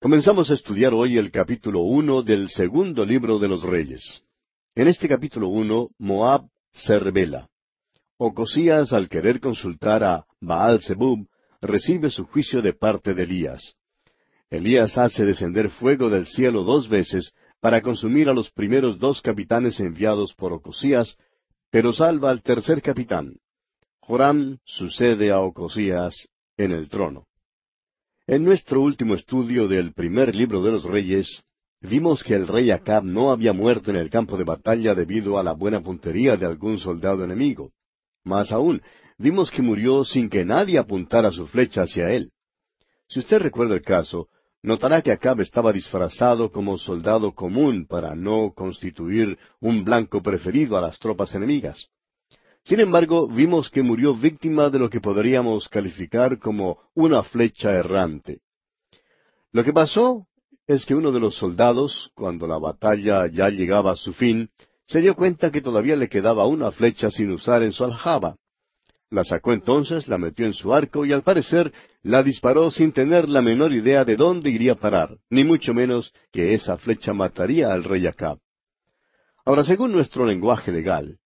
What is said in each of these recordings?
Comenzamos a estudiar hoy el capítulo uno del segundo libro de los Reyes. En este capítulo uno, Moab se revela. Ocosías, al querer consultar a Baal Zebub, recibe su juicio de parte de Elías. Elías hace descender fuego del cielo dos veces para consumir a los primeros dos capitanes enviados por Ocosías, pero salva al tercer capitán. Joram sucede a Ocosías en el trono. En nuestro último estudio del primer libro de los reyes, vimos que el rey Acab no había muerto en el campo de batalla debido a la buena puntería de algún soldado enemigo. Más aún, vimos que murió sin que nadie apuntara su flecha hacia él. Si usted recuerda el caso, notará que Acab estaba disfrazado como soldado común para no constituir un blanco preferido a las tropas enemigas. Sin embargo, vimos que murió víctima de lo que podríamos calificar como una flecha errante. Lo que pasó es que uno de los soldados, cuando la batalla ya llegaba a su fin, se dio cuenta que todavía le quedaba una flecha sin usar en su aljaba. La sacó entonces, la metió en su arco y al parecer la disparó sin tener la menor idea de dónde iría a parar, ni mucho menos que esa flecha mataría al rey Acab. Ahora, según nuestro lenguaje legal,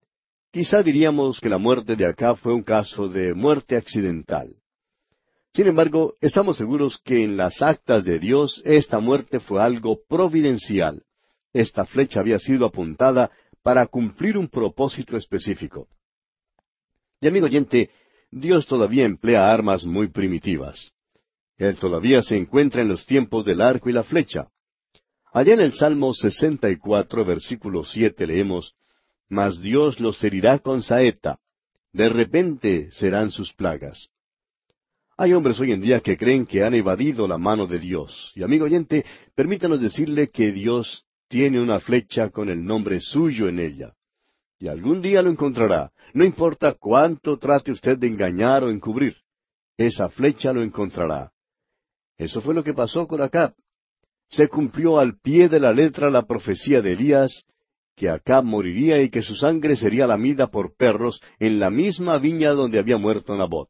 Quizá diríamos que la muerte de Acab fue un caso de muerte accidental. Sin embargo, estamos seguros que en las actas de Dios esta muerte fue algo providencial. Esta flecha había sido apuntada para cumplir un propósito específico. Y amigo oyente, Dios todavía emplea armas muy primitivas. Él todavía se encuentra en los tiempos del arco y la flecha. Allá en el Salmo 64, versículo 7 leemos, mas Dios los herirá con saeta. De repente serán sus plagas. Hay hombres hoy en día que creen que han evadido la mano de Dios. Y amigo oyente, permítanos decirle que Dios tiene una flecha con el nombre suyo en ella. Y algún día lo encontrará, no importa cuánto trate usted de engañar o encubrir. Esa flecha lo encontrará. Eso fue lo que pasó con Acab. Se cumplió al pie de la letra la profecía de Elías que Acab moriría y que su sangre sería lamida por perros en la misma viña donde había muerto Nabot.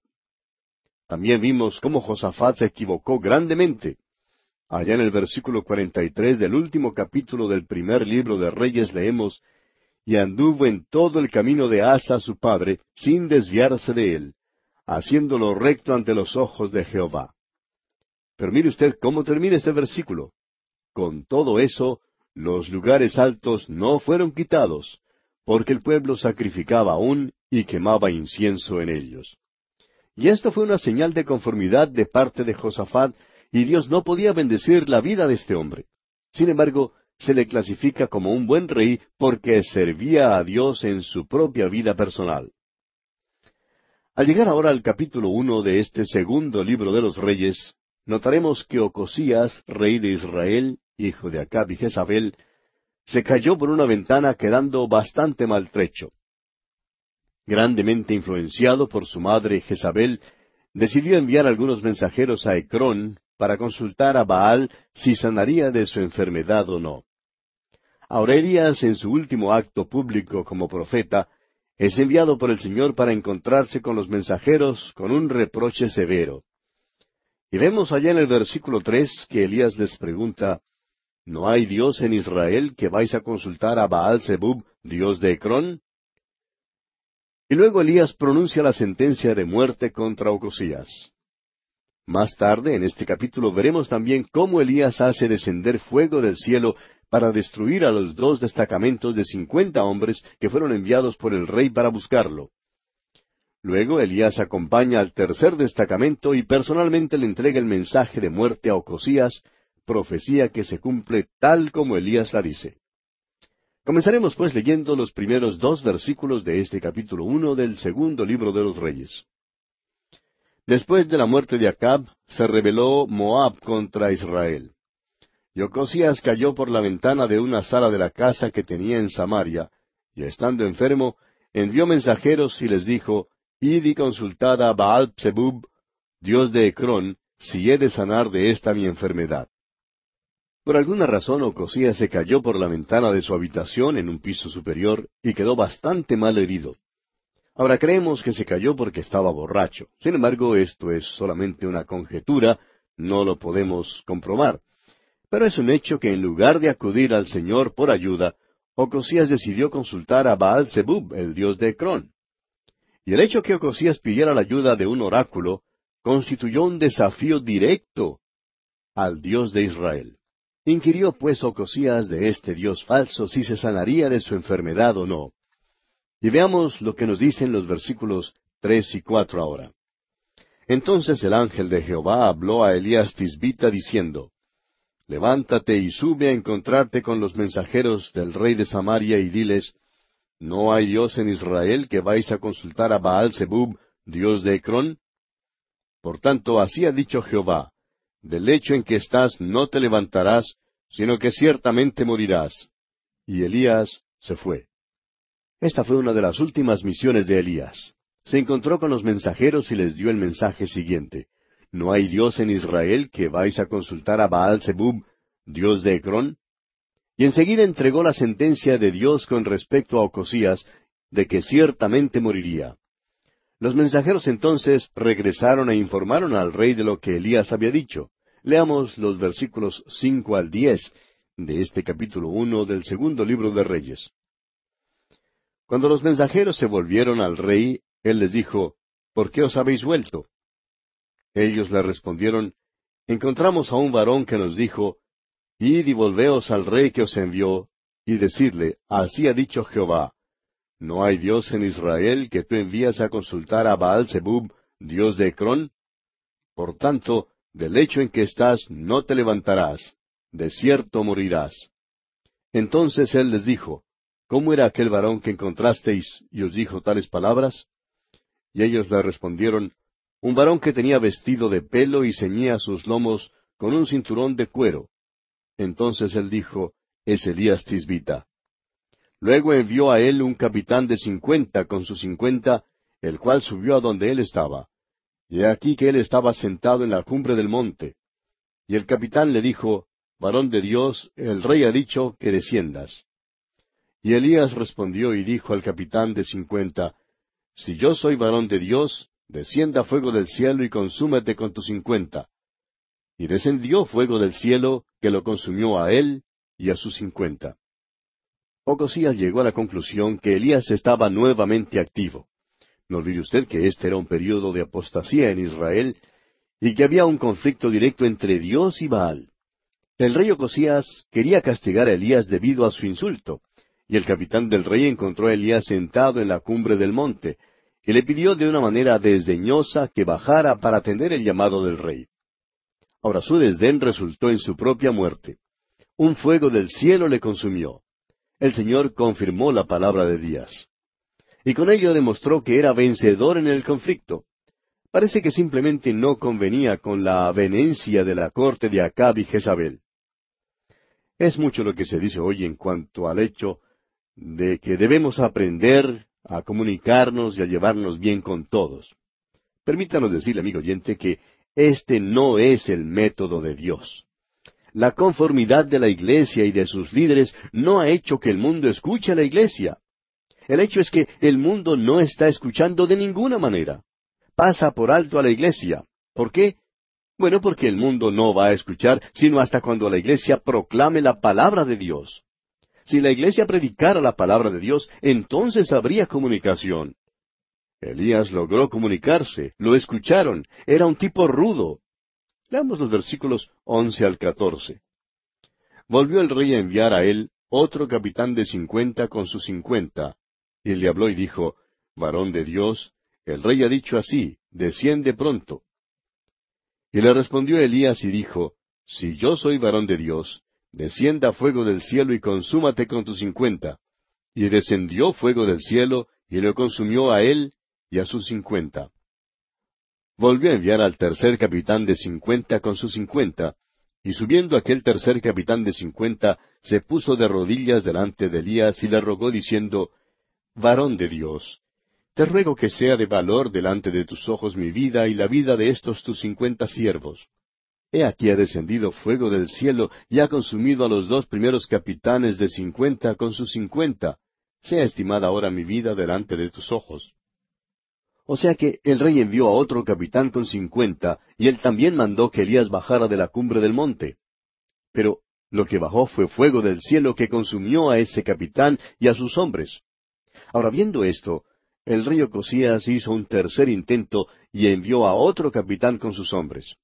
También vimos cómo Josafat se equivocó grandemente. Allá en el versículo cuarenta y tres del último capítulo del primer libro de Reyes leemos y anduvo en todo el camino de Asa su padre, sin desviarse de él, haciéndolo recto ante los ojos de Jehová. Pero mire usted cómo termina este versículo. Con todo eso, los lugares altos no fueron quitados, porque el pueblo sacrificaba aún y quemaba incienso en ellos. Y esto fue una señal de conformidad de parte de Josafat, y Dios no podía bendecir la vida de este hombre. Sin embargo, se le clasifica como un buen rey porque servía a Dios en su propia vida personal. Al llegar ahora al capítulo uno de este segundo libro de los Reyes, notaremos que Ocosías, rey de Israel, hijo de Acab y Jezabel, se cayó por una ventana quedando bastante maltrecho. Grandemente influenciado por su madre Jezabel, decidió enviar algunos mensajeros a Ecrón para consultar a Baal si sanaría de su enfermedad o no. Aurelias, en su último acto público como profeta, es enviado por el Señor para encontrarse con los mensajeros con un reproche severo. Y vemos allá en el versículo tres que Elías les pregunta, ¿No hay Dios en Israel que vais a consultar a Baal Zebub, Dios de Ecrón? Y luego Elías pronuncia la sentencia de muerte contra Ocosías. Más tarde, en este capítulo, veremos también cómo Elías hace descender fuego del cielo para destruir a los dos destacamentos de cincuenta hombres que fueron enviados por el rey para buscarlo. Luego Elías acompaña al tercer destacamento y personalmente le entrega el mensaje de muerte a Ocosías, profecía que se cumple tal como Elías la dice. Comenzaremos pues leyendo los primeros dos versículos de este capítulo uno del segundo libro de los Reyes. Después de la muerte de Acab, se rebeló Moab contra Israel. Y Ocosías cayó por la ventana de una sala de la casa que tenía en Samaria, y estando enfermo, envió mensajeros y les dijo, Id y consultad a Baal Zebub, Dios de Ecrón, si he de sanar de esta mi enfermedad. Por alguna razón Ocosías se cayó por la ventana de su habitación en un piso superior y quedó bastante mal herido. Ahora creemos que se cayó porque estaba borracho. Sin embargo, esto es solamente una conjetura, no lo podemos comprobar. Pero es un hecho que en lugar de acudir al Señor por ayuda, Ocosías decidió consultar a Baal Zebub, el dios de Ecrón. Y el hecho que Ocosías pidiera la ayuda de un oráculo constituyó un desafío directo al Dios de Israel. Inquirió pues Ocosías de este Dios falso si se sanaría de su enfermedad o no. Y veamos lo que nos dicen los versículos tres y cuatro ahora. Entonces el ángel de Jehová habló a Elías Tisbita diciendo, Levántate y sube a encontrarte con los mensajeros del rey de Samaria y diles, ¿No hay Dios en Israel que vais a consultar a Baal Zebub, Dios de Ecrón? Por tanto, así ha dicho Jehová, del lecho en que estás no te levantarás, sino que ciertamente morirás. Y Elías se fue. Esta fue una de las últimas misiones de Elías. Se encontró con los mensajeros y les dio el mensaje siguiente. ¿No hay Dios en Israel que vais a consultar a Baal Zebub, Dios de Ecrón? Y enseguida entregó la sentencia de Dios con respecto a Ocosías, de que ciertamente moriría. Los mensajeros entonces regresaron e informaron al rey de lo que Elías había dicho. Leamos los versículos cinco al diez de este capítulo uno del segundo libro de Reyes. Cuando los mensajeros se volvieron al rey, él les dijo, ¿Por qué os habéis vuelto? Ellos le respondieron, Encontramos a un varón que nos dijo, Id y volveos al rey que os envió, y decirle, Así ha dicho Jehová, ¿No hay Dios en Israel que tú envías a consultar a Baal Zebub, Dios de Ecrón? Por tanto, del lecho en que estás no te levantarás, de cierto morirás. Entonces él les dijo, ¿Cómo era aquel varón que encontrasteis y os dijo tales palabras? Y ellos le respondieron, Un varón que tenía vestido de pelo y ceñía sus lomos con un cinturón de cuero. Entonces él dijo, Es Elías Tisbita. Luego envió a él un capitán de cincuenta con sus cincuenta, el cual subió a donde él estaba. Y aquí que él estaba sentado en la cumbre del monte. Y el capitán le dijo, Varón de Dios, el rey ha dicho que desciendas. Y Elías respondió y dijo al capitán de cincuenta, Si yo soy varón de Dios, descienda fuego del cielo y consúmete con tus cincuenta. Y descendió fuego del cielo, que lo consumió a él y a sus cincuenta. Ocosías llegó a la conclusión que Elías estaba nuevamente activo. No olvide usted que este era un período de apostasía en Israel y que había un conflicto directo entre Dios y Baal. El rey Ocosías quería castigar a Elías debido a su insulto, y el capitán del rey encontró a Elías sentado en la cumbre del monte, y le pidió de una manera desdeñosa que bajara para atender el llamado del rey. Ahora su desdén resultó en su propia muerte. Un fuego del cielo le consumió el Señor confirmó la palabra de Díaz. Y con ello demostró que era vencedor en el conflicto. Parece que simplemente no convenía con la avenencia de la corte de Acab y Jezabel. Es mucho lo que se dice hoy en cuanto al hecho de que debemos aprender a comunicarnos y a llevarnos bien con todos. Permítanos decirle, amigo oyente, que este no es el método de Dios. La conformidad de la iglesia y de sus líderes no ha hecho que el mundo escuche a la iglesia. El hecho es que el mundo no está escuchando de ninguna manera. Pasa por alto a la iglesia. ¿Por qué? Bueno, porque el mundo no va a escuchar sino hasta cuando la iglesia proclame la palabra de Dios. Si la iglesia predicara la palabra de Dios, entonces habría comunicación. Elías logró comunicarse, lo escucharon, era un tipo rudo, Leamos los versículos once al catorce. Volvió el rey a enviar a él otro capitán de cincuenta con sus cincuenta, y le habló y dijo, Varón de Dios, el rey ha dicho así, desciende pronto. Y le respondió Elías y dijo, Si yo soy varón de Dios, descienda fuego del cielo y consúmate con tus cincuenta. Y descendió fuego del cielo y lo consumió a él y a sus cincuenta volvió a enviar al tercer capitán de cincuenta con sus cincuenta, y subiendo aquel tercer capitán de cincuenta, se puso de rodillas delante de Elías y le rogó diciendo, Varón de Dios, te ruego que sea de valor delante de tus ojos mi vida y la vida de estos tus cincuenta siervos. He aquí ha descendido fuego del cielo y ha consumido a los dos primeros capitanes de cincuenta con sus cincuenta. Sea estimada ahora mi vida delante de tus ojos. O sea que el rey envió a otro capitán con cincuenta, y él también mandó que Elías bajara de la cumbre del monte. Pero lo que bajó fue fuego del cielo que consumió a ese capitán y a sus hombres. Ahora, viendo esto, el rey Ocosías hizo un tercer intento y envió a otro capitán con sus hombres.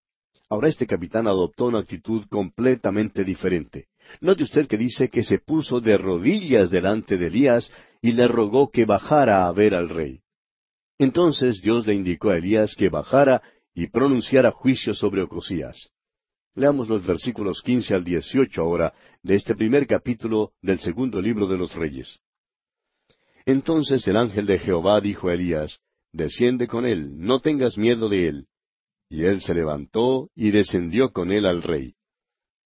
Ahora este capitán adoptó una actitud completamente diferente. Note usted que dice que se puso de rodillas delante de Elías y le rogó que bajara a ver al rey. Entonces Dios le indicó a Elías que bajara y pronunciara juicio sobre Ocosías. Leamos los versículos quince al dieciocho ahora de este primer capítulo del segundo libro de los Reyes. Entonces el ángel de Jehová dijo a Elías, Desciende con él, no tengas miedo de él. Y él se levantó y descendió con él al rey.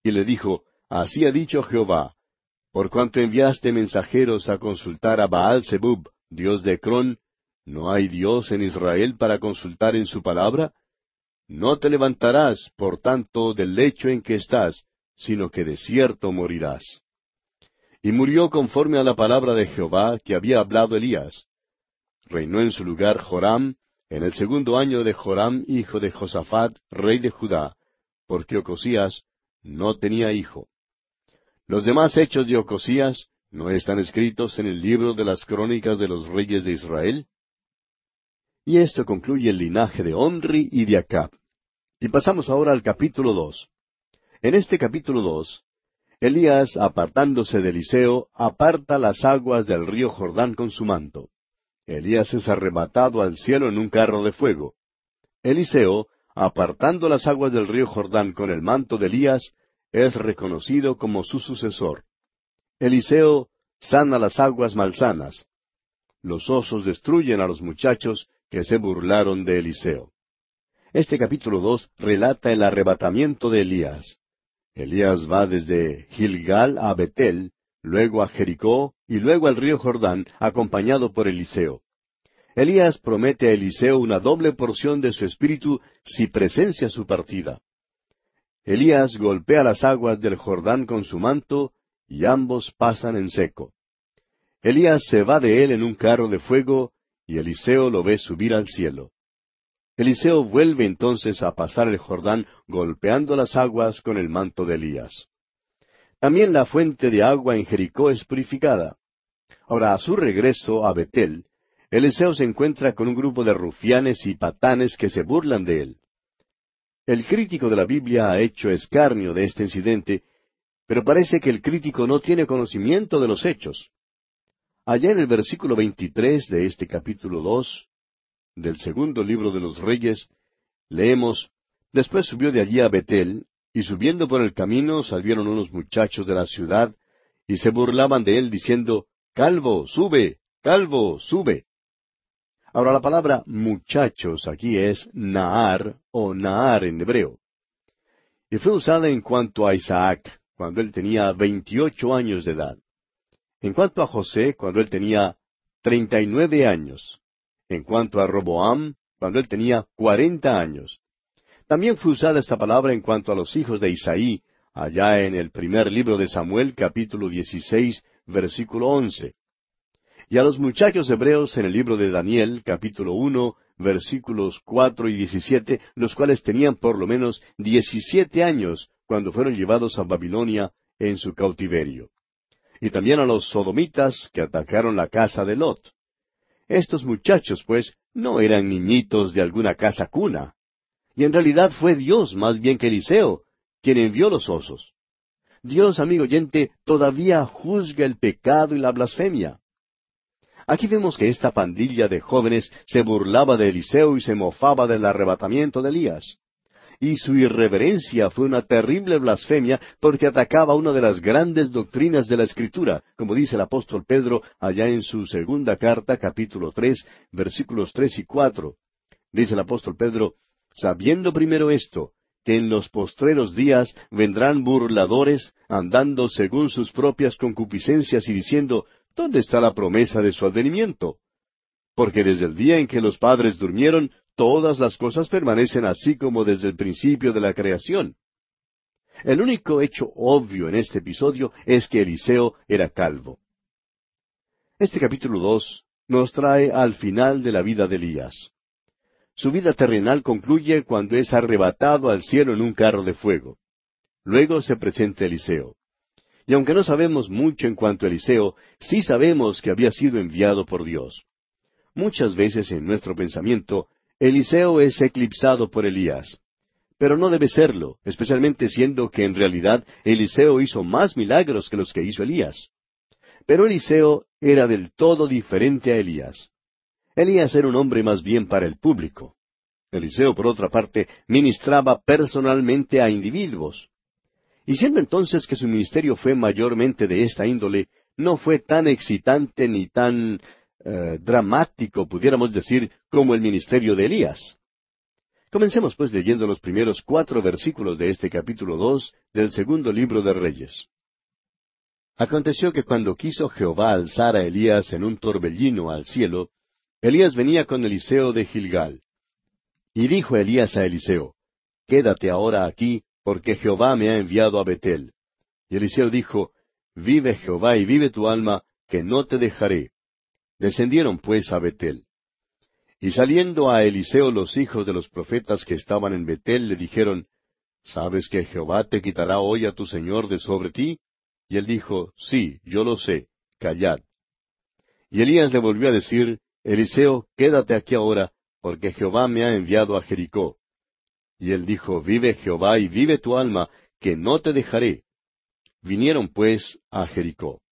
Y le dijo, Así ha dicho Jehová, por cuanto enviaste mensajeros a consultar a Baal Zebub, dios de Cron, ¿no hay Dios en Israel para consultar en su palabra? No te levantarás, por tanto, del lecho en que estás, sino que de cierto morirás. Y murió conforme a la palabra de Jehová que había hablado Elías. Reinó en su lugar Joram, en el segundo año de Joram, hijo de Josafat, rey de Judá, porque Ocosías no tenía hijo. Los demás hechos de Ocosías no están escritos en el libro de las crónicas de los reyes de Israel. Y esto concluye el linaje de Onri y de Acab. Y pasamos ahora al capítulo dos. En este capítulo dos, Elías, apartándose de Eliseo, aparta las aguas del río Jordán con su manto. Elías es arrebatado al cielo en un carro de fuego. Eliseo, apartando las aguas del río Jordán con el manto de Elías, es reconocido como su sucesor. Eliseo sana las aguas malsanas. Los osos destruyen a los muchachos que se burlaron de Eliseo. Este capítulo dos relata el arrebatamiento de Elías. Elías va desde Gilgal a Betel, luego a Jericó y luego al río Jordán, acompañado por Eliseo. Elías promete a Eliseo una doble porción de su espíritu si presencia su partida. Elías golpea las aguas del Jordán con su manto y ambos pasan en seco. Elías se va de él en un carro de fuego y Eliseo lo ve subir al cielo. Eliseo vuelve entonces a pasar el Jordán golpeando las aguas con el manto de Elías. También la fuente de agua en Jericó es purificada. Ahora, a su regreso a Betel, Eliseo se encuentra con un grupo de rufianes y patanes que se burlan de él. El crítico de la Biblia ha hecho escarnio de este incidente, pero parece que el crítico no tiene conocimiento de los hechos. Allá en el versículo 23 de este capítulo 2 del segundo libro de los Reyes, leemos, Después subió de allí a Betel, y subiendo por el camino salieron unos muchachos de la ciudad, y se burlaban de él diciendo, Calvo, sube, calvo, sube. Ahora la palabra muchachos aquí es Naar o Naar en hebreo. Y fue usada en cuanto a Isaac, cuando él tenía veintiocho años de edad. En cuanto a José, cuando él tenía treinta y nueve años. En cuanto a Roboam, cuando él tenía cuarenta años. También fue usada esta palabra en cuanto a los hijos de Isaí, allá en el primer libro de Samuel, capítulo dieciséis, versículo once y a los muchachos hebreos en el libro de Daniel, capítulo uno, versículos cuatro y diecisiete, los cuales tenían por lo menos diecisiete años cuando fueron llevados a Babilonia en su cautiverio. Y también a los sodomitas que atacaron la casa de Lot. Estos muchachos, pues, no eran niñitos de alguna casa cuna. Y en realidad fue Dios más bien que Eliseo quien envió los osos. Dios, amigo oyente, todavía juzga el pecado y la blasfemia. Aquí vemos que esta pandilla de jóvenes se burlaba de Eliseo y se mofaba del arrebatamiento de Elías. Y su irreverencia fue una terrible blasfemia porque atacaba una de las grandes doctrinas de la Escritura, como dice el apóstol Pedro allá en su segunda carta, capítulo tres, versículos tres y cuatro. Dice el apóstol Pedro, sabiendo primero esto, que en los postreros días vendrán burladores, andando según sus propias concupiscencias y diciendo, ¿dónde está la promesa de su advenimiento? Porque desde el día en que los padres durmieron, todas las cosas permanecen así como desde el principio de la creación. El único hecho obvio en este episodio es que Eliseo era calvo. Este capítulo dos nos trae al final de la vida de Elías. Su vida terrenal concluye cuando es arrebatado al cielo en un carro de fuego. luego se presenta Eliseo. Y aunque no sabemos mucho en cuanto a Eliseo, sí sabemos que había sido enviado por Dios. Muchas veces en nuestro pensamiento, Eliseo es eclipsado por Elías. Pero no debe serlo, especialmente siendo que en realidad Eliseo hizo más milagros que los que hizo Elías. Pero Eliseo era del todo diferente a Elías. Elías era un hombre más bien para el público. Eliseo, por otra parte, ministraba personalmente a individuos. Y siendo entonces que su ministerio fue mayormente de esta índole, no fue tan excitante ni tan eh, dramático, pudiéramos decir, como el ministerio de Elías. Comencemos pues leyendo los primeros cuatro versículos de este capítulo dos del segundo libro de Reyes. Aconteció que cuando quiso Jehová alzar a Elías en un torbellino al cielo, Elías venía con Eliseo de Gilgal. Y dijo Elías a Eliseo, Quédate ahora aquí, porque Jehová me ha enviado a Betel. Y Eliseo dijo, Vive Jehová y vive tu alma, que no te dejaré. Descendieron pues a Betel. Y saliendo a Eliseo los hijos de los profetas que estaban en Betel le dijeron, ¿Sabes que Jehová te quitará hoy a tu señor de sobre ti? Y él dijo, Sí, yo lo sé, callad. Y Elías le volvió a decir, Eliseo, quédate aquí ahora, porque Jehová me ha enviado a Jericó. Y él dijo, Vive Jehová y vive tu alma, que no te dejaré. Vinieron pues a Jericó.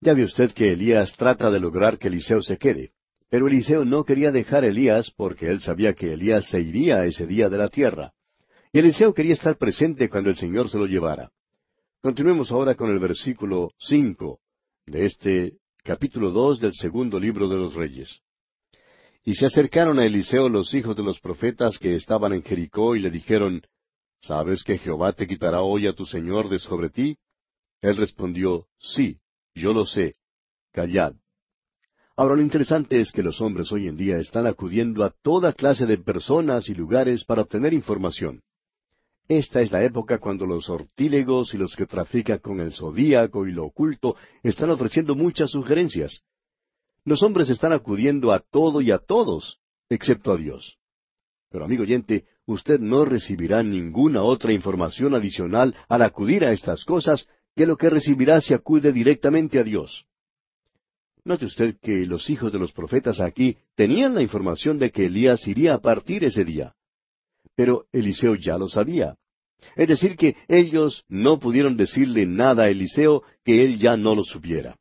Ya ve usted que Elías trata de lograr que Eliseo se quede. Pero Eliseo no quería dejar a Elías porque él sabía que Elías se iría ese día de la tierra. Y Eliseo quería estar presente cuando el Señor se lo llevara. Continuemos ahora con el versículo cinco de este capítulo dos del segundo libro de los Reyes. Y se acercaron a Eliseo los hijos de los profetas que estaban en Jericó y le dijeron, ¿Sabes que Jehová te quitará hoy a tu Señor de sobre ti? Él respondió, Sí, yo lo sé. Callad. Ahora lo interesante es que los hombres hoy en día están acudiendo a toda clase de personas y lugares para obtener información. Esta es la época cuando los ortílegos y los que trafican con el zodíaco y lo oculto están ofreciendo muchas sugerencias. Los hombres están acudiendo a todo y a todos, excepto a Dios. Pero amigo oyente, usted no recibirá ninguna otra información adicional al acudir a estas cosas que lo que recibirá si acude directamente a Dios. Note usted que los hijos de los profetas aquí tenían la información de que Elías iría a partir ese día. Pero Eliseo ya lo sabía. Es decir, que ellos no pudieron decirle nada a Eliseo que él ya no lo supiera.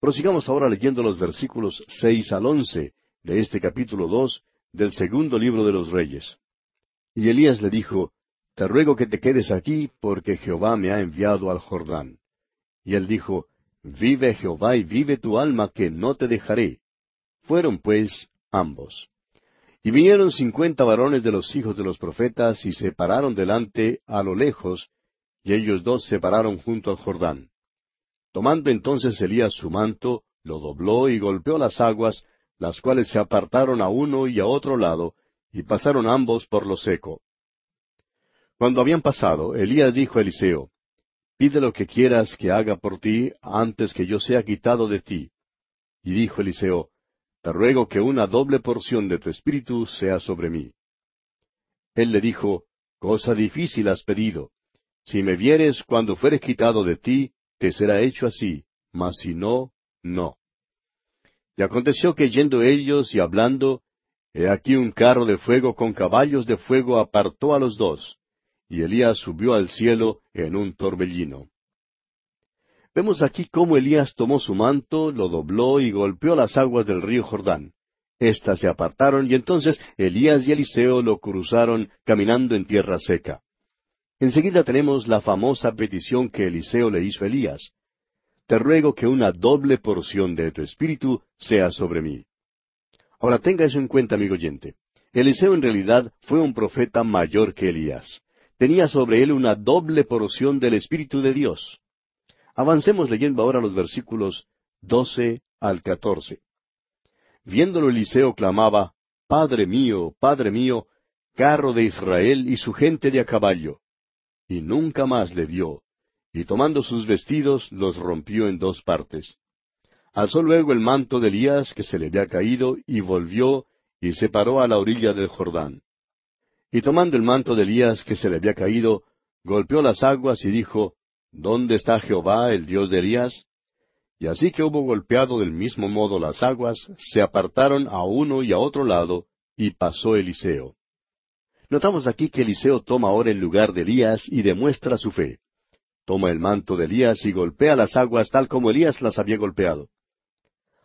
Prosigamos ahora leyendo los versículos seis al once de este capítulo dos del segundo libro de los Reyes. Y Elías le dijo, Te ruego que te quedes aquí, porque Jehová me ha enviado al Jordán. Y él dijo, Vive Jehová y vive tu alma, que no te dejaré. Fueron pues ambos. Y vinieron cincuenta varones de los hijos de los profetas y se pararon delante a lo lejos, y ellos dos se pararon junto al Jordán. Tomando entonces Elías su manto, lo dobló y golpeó las aguas, las cuales se apartaron a uno y a otro lado, y pasaron ambos por lo seco. Cuando habían pasado, Elías dijo a Eliseo, Pide lo que quieras que haga por ti antes que yo sea quitado de ti. Y dijo Eliseo, te ruego que una doble porción de tu espíritu sea sobre mí. Él le dijo, Cosa difícil has pedido. Si me vieres cuando fueres quitado de ti, te será hecho así, mas si no, no. Y aconteció que yendo ellos y hablando, he aquí un carro de fuego con caballos de fuego apartó a los dos, y Elías subió al cielo en un torbellino. Vemos aquí cómo Elías tomó su manto, lo dobló y golpeó las aguas del río Jordán. Estas se apartaron y entonces Elías y Eliseo lo cruzaron caminando en tierra seca. Enseguida tenemos la famosa petición que Eliseo le hizo a Elías. Te ruego que una doble porción de tu espíritu sea sobre mí. Ahora tenga eso en cuenta, amigo oyente. Eliseo en realidad fue un profeta mayor que Elías. Tenía sobre él una doble porción del Espíritu de Dios. Avancemos leyendo ahora los versículos doce al catorce. Viéndolo Eliseo clamaba, Padre mío, Padre mío, carro de Israel y su gente de a caballo. Y nunca más le vio, y tomando sus vestidos los rompió en dos partes. Alzó luego el manto de Elías que se le había caído, y volvió, y se paró a la orilla del Jordán. Y tomando el manto de Elías que se le había caído, golpeó las aguas y dijo, ¿Dónde está Jehová, el Dios de Elías? Y así que hubo golpeado del mismo modo las aguas, se apartaron a uno y a otro lado, y pasó Eliseo. Notamos aquí que Eliseo toma ahora el lugar de Elías y demuestra su fe. Toma el manto de Elías y golpea las aguas tal como Elías las había golpeado.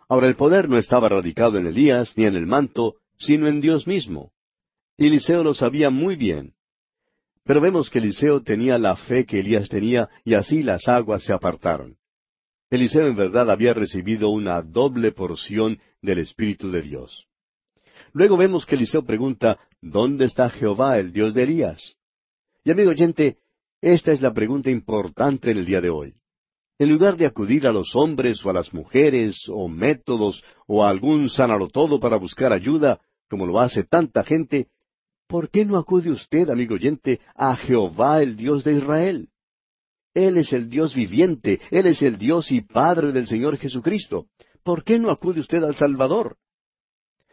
Ahora el poder no estaba radicado en Elías ni en el manto, sino en Dios mismo. Eliseo lo sabía muy bien. Pero vemos que Eliseo tenía la fe que Elías tenía y así las aguas se apartaron. Eliseo en verdad había recibido una doble porción del Espíritu de Dios. Luego vemos que Eliseo pregunta, ¿Dónde está Jehová, el Dios de Elías? Y amigo oyente, esta es la pregunta importante en el día de hoy. En lugar de acudir a los hombres o a las mujeres o métodos o a algún todo para buscar ayuda, como lo hace tanta gente, ¿por qué no acude usted, amigo oyente, a Jehová el Dios de Israel? Él es el Dios viviente, Él es el Dios y Padre del Señor Jesucristo. ¿Por qué no acude usted al Salvador?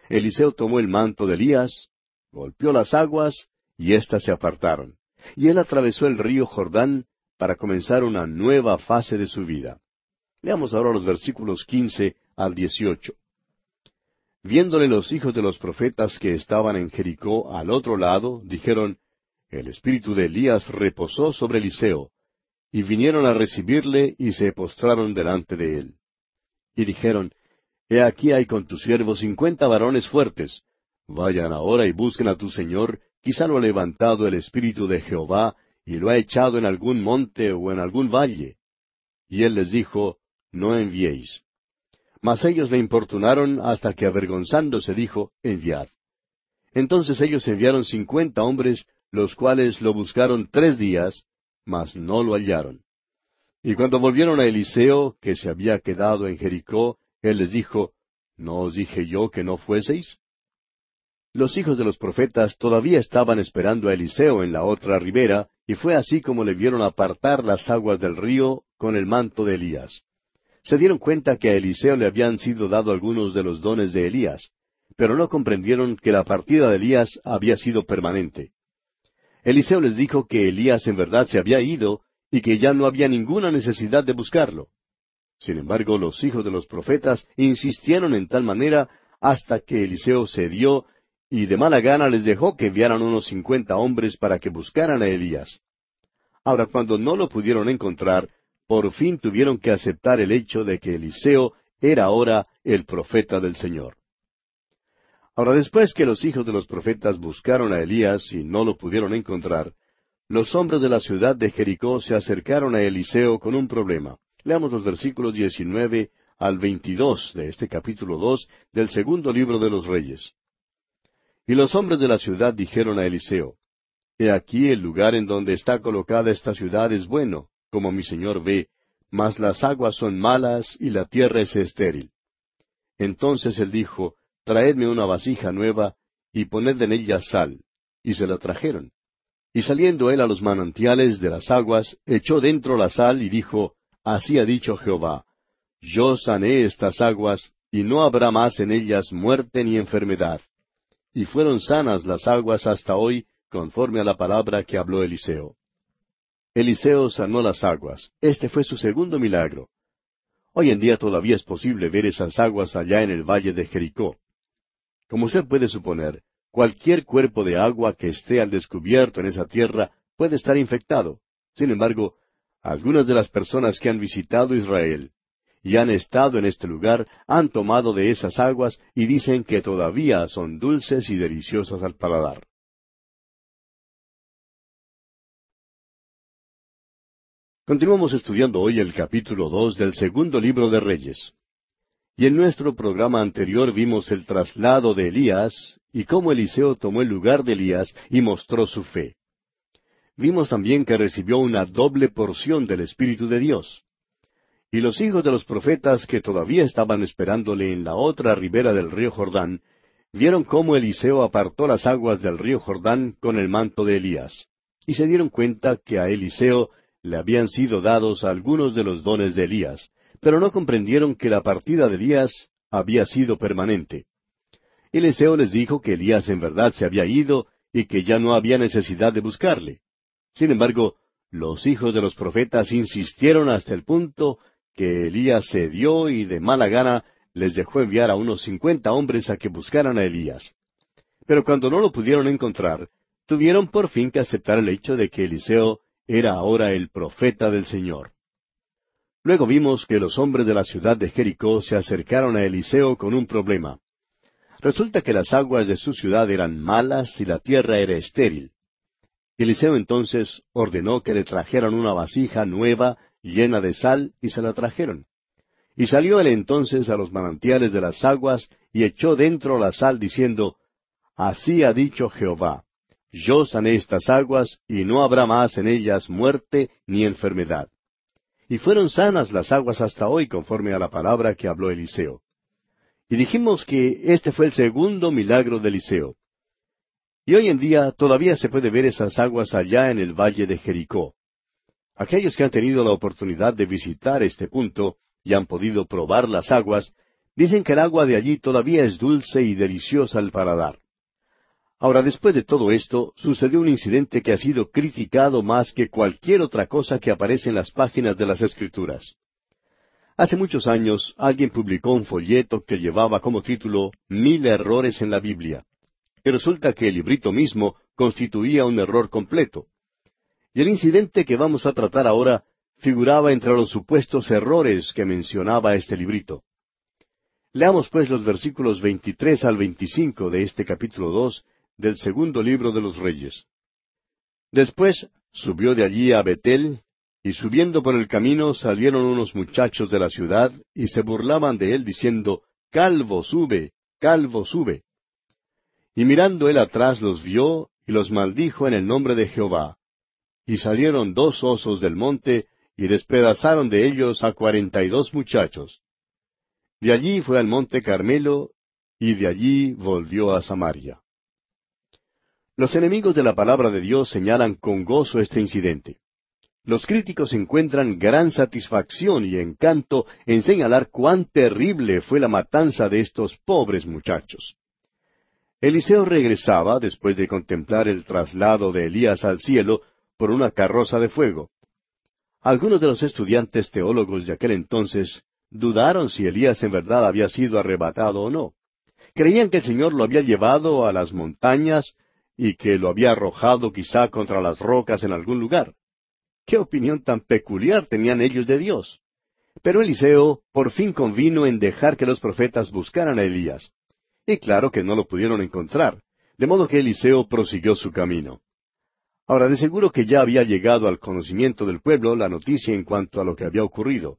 Eliseo tomó el manto de Elías, golpeó las aguas, y éstas se apartaron. Y él atravesó el río Jordán para comenzar una nueva fase de su vida. Leamos ahora los versículos quince al dieciocho. Viéndole los hijos de los profetas que estaban en Jericó al otro lado, dijeron, El espíritu de Elías reposó sobre Eliseo, y vinieron a recibirle y se postraron delante de él. Y dijeron, He aquí hay con tus siervos cincuenta varones fuertes. Vayan ahora y busquen a tu Señor, quizá lo ha levantado el Espíritu de Jehová, y lo ha echado en algún monte o en algún valle. Y él les dijo, No enviéis. Mas ellos le importunaron hasta que avergonzándose dijo, Enviad. Entonces ellos enviaron cincuenta hombres, los cuales lo buscaron tres días, mas no lo hallaron. Y cuando volvieron a Eliseo, que se había quedado en Jericó, él les dijo, ¿No os dije yo que no fueseis? Los hijos de los profetas todavía estaban esperando a Eliseo en la otra ribera, y fue así como le vieron apartar las aguas del río con el manto de Elías. Se dieron cuenta que a Eliseo le habían sido dado algunos de los dones de Elías, pero no comprendieron que la partida de Elías había sido permanente. Eliseo les dijo que Elías en verdad se había ido y que ya no había ninguna necesidad de buscarlo. Sin embargo, los hijos de los profetas insistieron en tal manera hasta que Eliseo cedió y de mala gana les dejó que enviaran unos cincuenta hombres para que buscaran a Elías. Ahora, cuando no lo pudieron encontrar, por fin tuvieron que aceptar el hecho de que Eliseo era ahora el profeta del Señor. Ahora, después que los hijos de los profetas buscaron a Elías y no lo pudieron encontrar, los hombres de la ciudad de Jericó se acercaron a Eliseo con un problema. Leamos los versículos 19 al 22 de este capítulo 2 del segundo libro de los Reyes. Y los hombres de la ciudad dijeron a Eliseo, He aquí el lugar en donde está colocada esta ciudad es bueno, como mi señor ve, mas las aguas son malas y la tierra es estéril. Entonces él dijo, Traedme una vasija nueva, y poned en ella sal. Y se la trajeron. Y saliendo él a los manantiales de las aguas, echó dentro la sal y dijo, Así ha dicho Jehová, Yo sané estas aguas, y no habrá más en ellas muerte ni enfermedad. Y fueron sanas las aguas hasta hoy, conforme a la palabra que habló Eliseo. Eliseo sanó las aguas. Este fue su segundo milagro. Hoy en día todavía es posible ver esas aguas allá en el valle de Jericó. Como usted puede suponer, cualquier cuerpo de agua que esté al descubierto en esa tierra puede estar infectado. Sin embargo, algunas de las personas que han visitado Israel y han estado en este lugar han tomado de esas aguas y dicen que todavía son dulces y deliciosas al paladar. Continuamos estudiando hoy el capítulo dos del segundo libro de Reyes. Y en nuestro programa anterior vimos el traslado de Elías y cómo Eliseo tomó el lugar de Elías y mostró su fe. Vimos también que recibió una doble porción del Espíritu de Dios. Y los hijos de los profetas que todavía estaban esperándole en la otra ribera del río Jordán, vieron cómo Eliseo apartó las aguas del río Jordán con el manto de Elías. Y se dieron cuenta que a Eliseo le habían sido dados algunos de los dones de Elías, pero no comprendieron que la partida de Elías había sido permanente. Eliseo les dijo que Elías en verdad se había ido y que ya no había necesidad de buscarle. Sin embargo, los hijos de los profetas insistieron hasta el punto que Elías cedió y de mala gana les dejó enviar a unos cincuenta hombres a que buscaran a Elías. Pero cuando no lo pudieron encontrar, tuvieron por fin que aceptar el hecho de que Eliseo era ahora el profeta del Señor. Luego vimos que los hombres de la ciudad de Jericó se acercaron a Eliseo con un problema. Resulta que las aguas de su ciudad eran malas y la tierra era estéril. Eliseo entonces ordenó que le trajeran una vasija nueva llena de sal y se la trajeron. Y salió él entonces a los manantiales de las aguas y echó dentro la sal diciendo, Así ha dicho Jehová, yo sané estas aguas y no habrá más en ellas muerte ni enfermedad. Y fueron sanas las aguas hasta hoy conforme a la palabra que habló Eliseo. Y dijimos que este fue el segundo milagro de Eliseo. Y hoy en día todavía se puede ver esas aguas allá en el valle de Jericó. Aquellos que han tenido la oportunidad de visitar este punto y han podido probar las aguas, dicen que el agua de allí todavía es dulce y deliciosa al paladar. Ahora, después de todo esto, sucedió un incidente que ha sido criticado más que cualquier otra cosa que aparece en las páginas de las Escrituras. Hace muchos años alguien publicó un folleto que llevaba como título Mil errores en la Biblia. Y resulta que el librito mismo constituía un error completo. Y el incidente que vamos a tratar ahora figuraba entre los supuestos errores que mencionaba este librito. Leamos pues los versículos 23 al 25 de este capítulo 2 del segundo libro de los Reyes. Después subió de allí a Betel, y subiendo por el camino salieron unos muchachos de la ciudad, y se burlaban de él, diciendo, Calvo, sube, calvo, sube. Y mirando él atrás los vio, y los maldijo en el nombre de Jehová. Y salieron dos osos del monte, y despedazaron de ellos a cuarenta y dos muchachos. De allí fue al monte Carmelo, y de allí volvió a Samaria. Los enemigos de la palabra de Dios señalan con gozo este incidente. Los críticos encuentran gran satisfacción y encanto en señalar cuán terrible fue la matanza de estos pobres muchachos. Eliseo regresaba, después de contemplar el traslado de Elías al cielo, por una carroza de fuego. Algunos de los estudiantes teólogos de aquel entonces dudaron si Elías en verdad había sido arrebatado o no. Creían que el Señor lo había llevado a las montañas, y que lo había arrojado quizá contra las rocas en algún lugar. ¿Qué opinión tan peculiar tenían ellos de Dios? Pero Eliseo por fin convino en dejar que los profetas buscaran a Elías. Y claro que no lo pudieron encontrar, de modo que Eliseo prosiguió su camino. Ahora, de seguro que ya había llegado al conocimiento del pueblo la noticia en cuanto a lo que había ocurrido.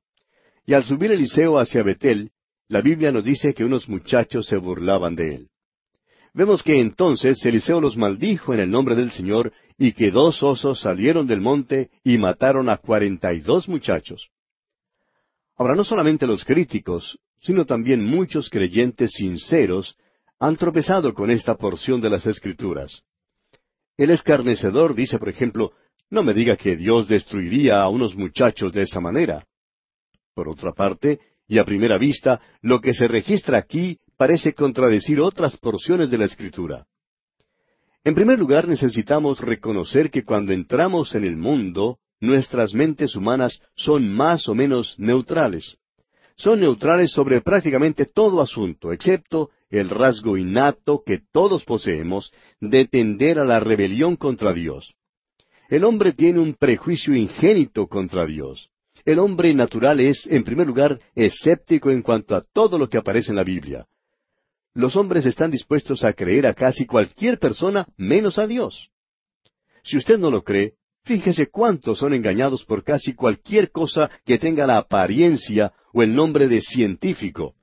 Y al subir Eliseo hacia Betel, la Biblia nos dice que unos muchachos se burlaban de él. Vemos que entonces Eliseo los maldijo en el nombre del Señor y que dos osos salieron del monte y mataron a cuarenta y dos muchachos. Ahora, no solamente los críticos, sino también muchos creyentes sinceros han tropezado con esta porción de las Escrituras. El escarnecedor dice, por ejemplo, no me diga que Dios destruiría a unos muchachos de esa manera. Por otra parte, y a primera vista, lo que se registra aquí parece contradecir otras porciones de la Escritura. En primer lugar, necesitamos reconocer que cuando entramos en el mundo, nuestras mentes humanas son más o menos neutrales. Son neutrales sobre prácticamente todo asunto, excepto el rasgo innato que todos poseemos de tender a la rebelión contra Dios. El hombre tiene un prejuicio ingénito contra Dios. El hombre natural es, en primer lugar, escéptico en cuanto a todo lo que aparece en la Biblia los hombres están dispuestos a creer a casi cualquier persona menos a Dios. Si usted no lo cree, fíjese cuántos son engañados por casi cualquier cosa que tenga la apariencia o el nombre de científico.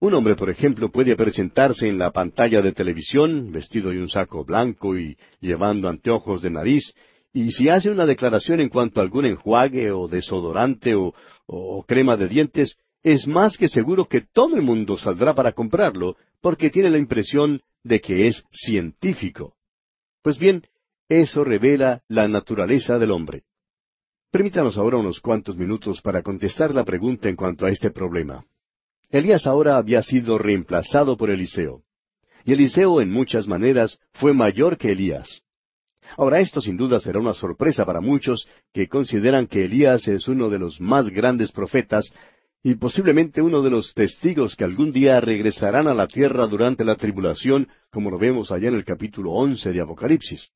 Un hombre, por ejemplo, puede presentarse en la pantalla de televisión, vestido de un saco blanco y llevando anteojos de nariz, y si hace una declaración en cuanto a algún enjuague o desodorante o, o crema de dientes, es más que seguro que todo el mundo saldrá para comprarlo, porque tiene la impresión de que es científico. Pues bien, eso revela la naturaleza del hombre. Permítanos ahora unos cuantos minutos para contestar la pregunta en cuanto a este problema. Elías ahora había sido reemplazado por Eliseo. Y Eliseo en muchas maneras fue mayor que Elías. Ahora esto sin duda será una sorpresa para muchos que consideran que Elías es uno de los más grandes profetas y posiblemente uno de los testigos que algún día regresarán a la tierra durante la tribulación, como lo vemos allá en el capítulo once de Apocalipsis.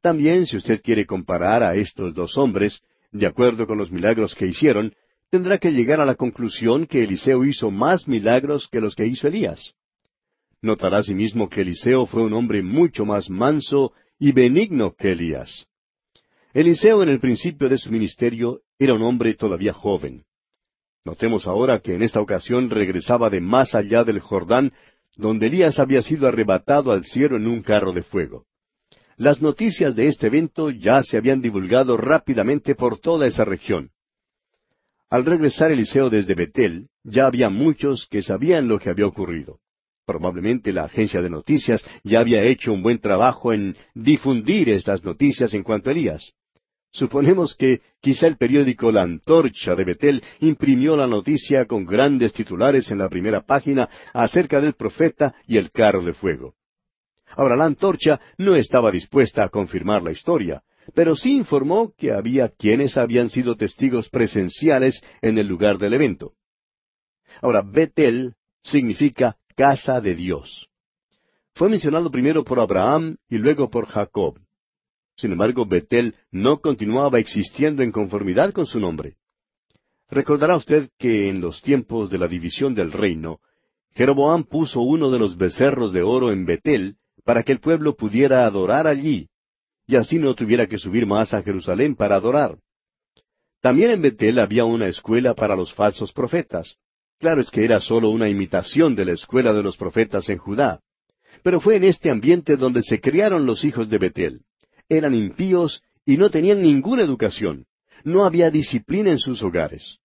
También, si usted quiere comparar a estos dos hombres, de acuerdo con los milagros que hicieron, tendrá que llegar a la conclusión que Eliseo hizo más milagros que los que hizo Elías. Notará asimismo que Eliseo fue un hombre mucho más manso y benigno que Elías. Eliseo en el principio de su ministerio era un hombre todavía joven. Notemos ahora que en esta ocasión regresaba de más allá del Jordán, donde Elías había sido arrebatado al cielo en un carro de fuego. Las noticias de este evento ya se habían divulgado rápidamente por toda esa región. Al regresar Eliseo desde Betel, ya había muchos que sabían lo que había ocurrido. Probablemente la agencia de noticias ya había hecho un buen trabajo en difundir estas noticias en cuanto a Elías. Suponemos que quizá el periódico La Antorcha de Betel imprimió la noticia con grandes titulares en la primera página acerca del profeta y el carro de fuego. Ahora, la Antorcha no estaba dispuesta a confirmar la historia, pero sí informó que había quienes habían sido testigos presenciales en el lugar del evento. Ahora, Betel significa casa de Dios. Fue mencionado primero por Abraham y luego por Jacob. Sin embargo, Betel no continuaba existiendo en conformidad con su nombre. Recordará usted que en los tiempos de la división del reino, Jeroboam puso uno de los becerros de oro en Betel para que el pueblo pudiera adorar allí, y así no tuviera que subir más a Jerusalén para adorar. También en Betel había una escuela para los falsos profetas. Claro es que era sólo una imitación de la escuela de los profetas en Judá. Pero fue en este ambiente donde se criaron los hijos de Betel eran impíos y no tenían ninguna educación. No había disciplina en sus hogares.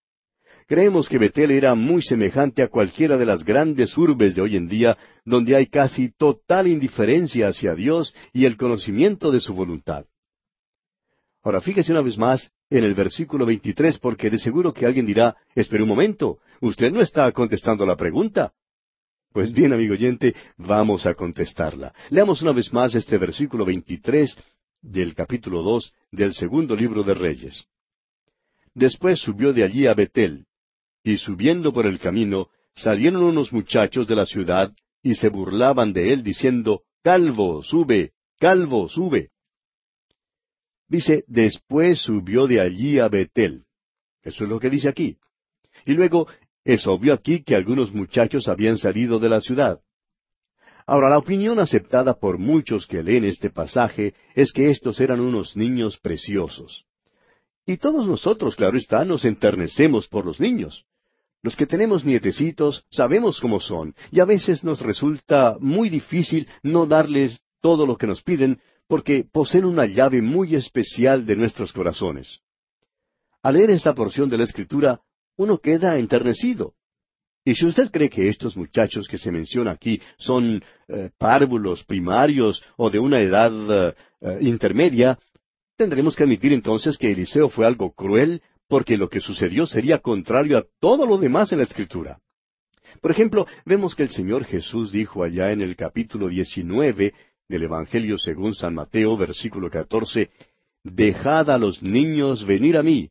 Creemos que Betel era muy semejante a cualquiera de las grandes urbes de hoy en día, donde hay casi total indiferencia hacia Dios y el conocimiento de su voluntad. Ahora fíjese una vez más en el versículo 23, porque de seguro que alguien dirá, espere un momento, usted no está contestando la pregunta. Pues bien, amigo oyente, vamos a contestarla. Leamos una vez más este versículo 23 del capítulo dos del segundo libro de Reyes. Después subió de allí a Betel, y subiendo por el camino, salieron unos muchachos de la ciudad y se burlaban de él diciendo, Calvo, sube, calvo, sube. Dice, después subió de allí a Betel. Eso es lo que dice aquí. Y luego, es obvio aquí que algunos muchachos habían salido de la ciudad. Ahora, la opinión aceptada por muchos que leen este pasaje es que estos eran unos niños preciosos. Y todos nosotros, claro está, nos enternecemos por los niños. Los que tenemos nietecitos sabemos cómo son, y a veces nos resulta muy difícil no darles todo lo que nos piden, porque poseen una llave muy especial de nuestros corazones. Al leer esta porción de la Escritura, uno queda enternecido. Y si usted cree que estos muchachos que se menciona aquí son eh, párvulos primarios o de una edad eh, eh, intermedia, tendremos que admitir entonces que Eliseo fue algo cruel porque lo que sucedió sería contrario a todo lo demás en la Escritura. Por ejemplo, vemos que el Señor Jesús dijo allá en el capítulo 19 del Evangelio según San Mateo, versículo 14, Dejad a los niños venir a mí,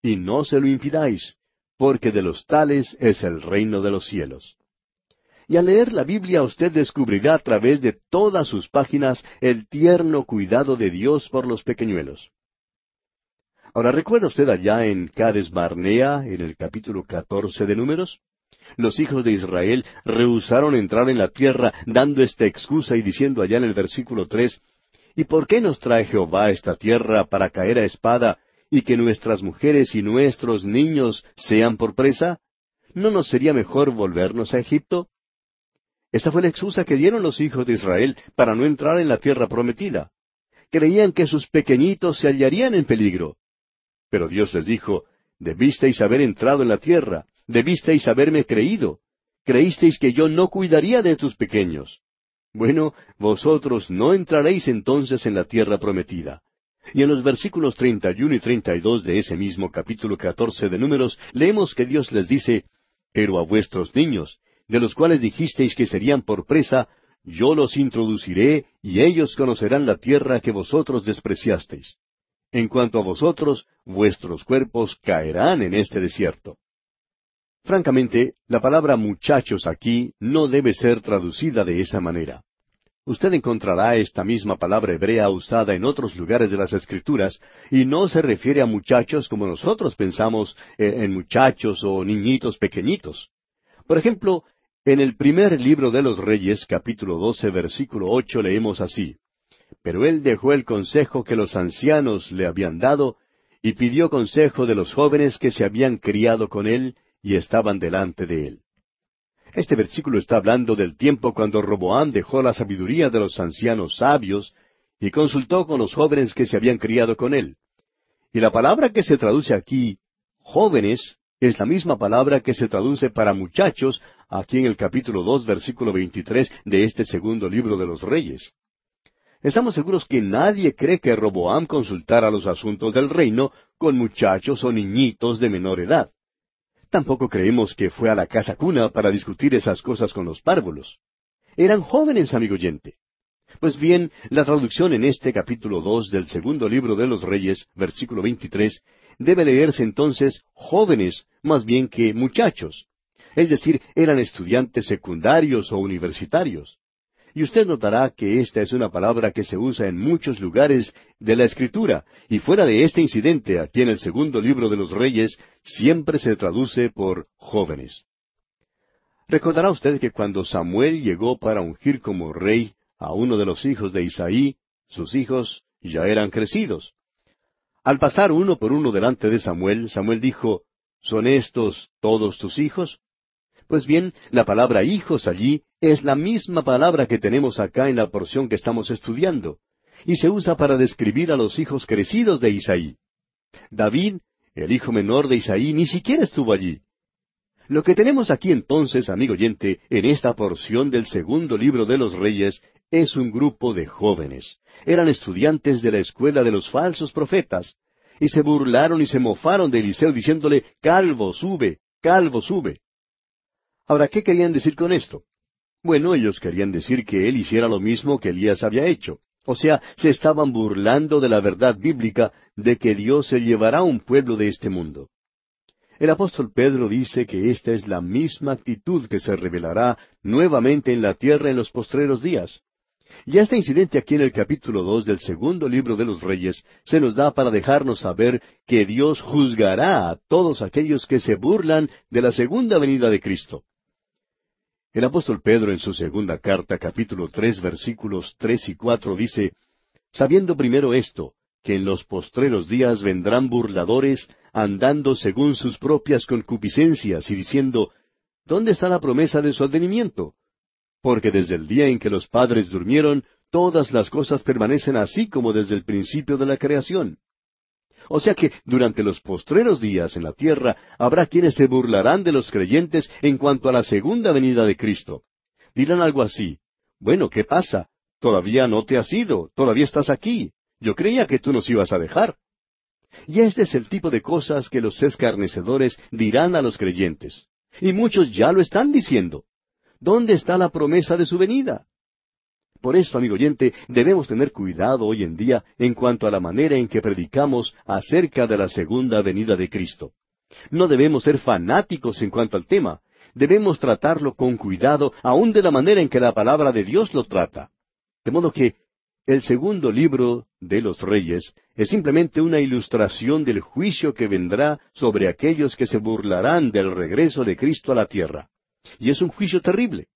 y no se lo impidáis, porque de los tales es el reino de los cielos. Y al leer la Biblia usted descubrirá a través de todas sus páginas el tierno cuidado de Dios por los pequeñuelos. Ahora, ¿recuerda usted allá en Cades Barnea, en el capítulo catorce de Números? Los hijos de Israel rehusaron entrar en la tierra dando esta excusa y diciendo allá en el versículo tres, ¿Y por qué nos trae Jehová esta tierra para caer a espada y que nuestras mujeres y nuestros niños sean por presa? ¿No nos sería mejor volvernos a Egipto? Esta fue la excusa que dieron los hijos de Israel para no entrar en la tierra prometida. Creían que sus pequeñitos se hallarían en peligro. Pero Dios les dijo, debisteis haber entrado en la tierra, debisteis haberme creído, creísteis que yo no cuidaría de tus pequeños. Bueno, vosotros no entraréis entonces en la tierra prometida. Y en los versículos treinta y uno y treinta y dos de ese mismo capítulo catorce de Números, leemos que Dios les dice, Pero a vuestros niños, de los cuales dijisteis que serían por presa, yo los introduciré y ellos conocerán la tierra que vosotros despreciasteis. En cuanto a vosotros, vuestros cuerpos caerán en este desierto. Francamente, la palabra muchachos aquí no debe ser traducida de esa manera. Usted encontrará esta misma palabra hebrea usada en otros lugares de las Escrituras, y no se refiere a muchachos como nosotros pensamos eh, en muchachos o niñitos pequeñitos. Por ejemplo, en el primer libro de los Reyes, capítulo 12, versículo ocho, leemos así. Pero él dejó el consejo que los ancianos le habían dado, y pidió consejo de los jóvenes que se habían criado con él y estaban delante de él. Este versículo está hablando del tiempo cuando Roboam dejó la sabiduría de los ancianos sabios y consultó con los jóvenes que se habían criado con él. Y la palabra que se traduce aquí, jóvenes, es la misma palabra que se traduce para muchachos aquí en el capítulo dos, versículo veintitrés de este segundo libro de los Reyes. Estamos seguros que nadie cree que Roboam consultara los asuntos del reino con muchachos o niñitos de menor edad. Tampoco creemos que fue a la casa cuna para discutir esas cosas con los párvulos. Eran jóvenes, amigo oyente. Pues bien, la traducción en este capítulo dos del segundo libro de los Reyes, versículo veintitrés, debe leerse entonces jóvenes más bien que muchachos. Es decir, eran estudiantes secundarios o universitarios. Y usted notará que esta es una palabra que se usa en muchos lugares de la Escritura, y fuera de este incidente, aquí en el segundo libro de los Reyes, siempre se traduce por jóvenes. Recordará usted que cuando Samuel llegó para ungir como rey a uno de los hijos de Isaí, sus hijos ya eran crecidos. Al pasar uno por uno delante de Samuel, Samuel dijo, ¿Son estos todos tus hijos? Pues bien, la palabra hijos allí es la misma palabra que tenemos acá en la porción que estamos estudiando, y se usa para describir a los hijos crecidos de Isaí. David, el hijo menor de Isaí, ni siquiera estuvo allí. Lo que tenemos aquí entonces, amigo oyente, en esta porción del segundo libro de los Reyes, es un grupo de jóvenes. Eran estudiantes de la escuela de los falsos profetas, y se burlaron y se mofaron de Eliseo diciéndole, Calvo, sube, calvo, sube. Ahora, ¿qué querían decir con esto? Bueno, ellos querían decir que él hiciera lo mismo que Elías había hecho. O sea, se estaban burlando de la verdad bíblica de que Dios se llevará a un pueblo de este mundo. El apóstol Pedro dice que esta es la misma actitud que se revelará nuevamente en la tierra en los postreros días. Y este incidente aquí en el capítulo dos del segundo libro de los Reyes se nos da para dejarnos saber que Dios juzgará a todos aquellos que se burlan de la segunda venida de Cristo. El apóstol Pedro en su segunda carta, capítulo tres, versículos tres y cuatro, dice, Sabiendo primero esto, que en los postreros días vendrán burladores, andando según sus propias concupiscencias, y diciendo, ¿Dónde está la promesa de su advenimiento? Porque desde el día en que los padres durmieron, todas las cosas permanecen así como desde el principio de la creación. O sea que durante los postreros días en la tierra habrá quienes se burlarán de los creyentes en cuanto a la segunda venida de Cristo. Dirán algo así, bueno, ¿qué pasa? Todavía no te has ido, todavía estás aquí. Yo creía que tú nos ibas a dejar. Y este es el tipo de cosas que los escarnecedores dirán a los creyentes. Y muchos ya lo están diciendo. ¿Dónde está la promesa de su venida? Por esto, amigo oyente, debemos tener cuidado hoy en día en cuanto a la manera en que predicamos acerca de la segunda venida de Cristo. No debemos ser fanáticos en cuanto al tema. Debemos tratarlo con cuidado, aun de la manera en que la palabra de Dios lo trata. De modo que el segundo libro de los reyes es simplemente una ilustración del juicio que vendrá sobre aquellos que se burlarán del regreso de Cristo a la tierra. Y es un juicio terrible.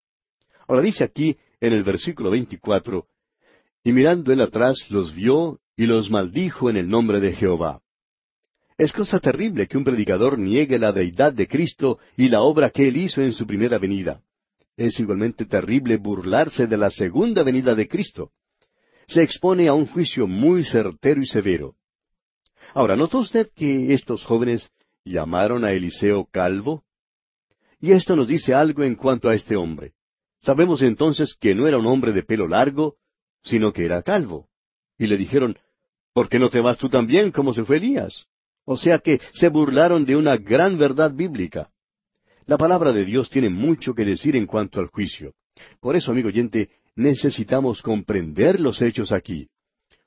Ahora dice aquí en el versículo 24, y mirando él atrás los vio y los maldijo en el nombre de Jehová. Es cosa terrible que un predicador niegue la deidad de Cristo y la obra que él hizo en su primera venida. Es igualmente terrible burlarse de la segunda venida de Cristo. Se expone a un juicio muy certero y severo. Ahora, ¿notó usted que estos jóvenes llamaron a Eliseo calvo? Y esto nos dice algo en cuanto a este hombre. Sabemos entonces que no era un hombre de pelo largo, sino que era calvo. Y le dijeron, ¿por qué no te vas tú también como se fue Elías? O sea que se burlaron de una gran verdad bíblica. La palabra de Dios tiene mucho que decir en cuanto al juicio. Por eso, amigo oyente, necesitamos comprender los hechos aquí.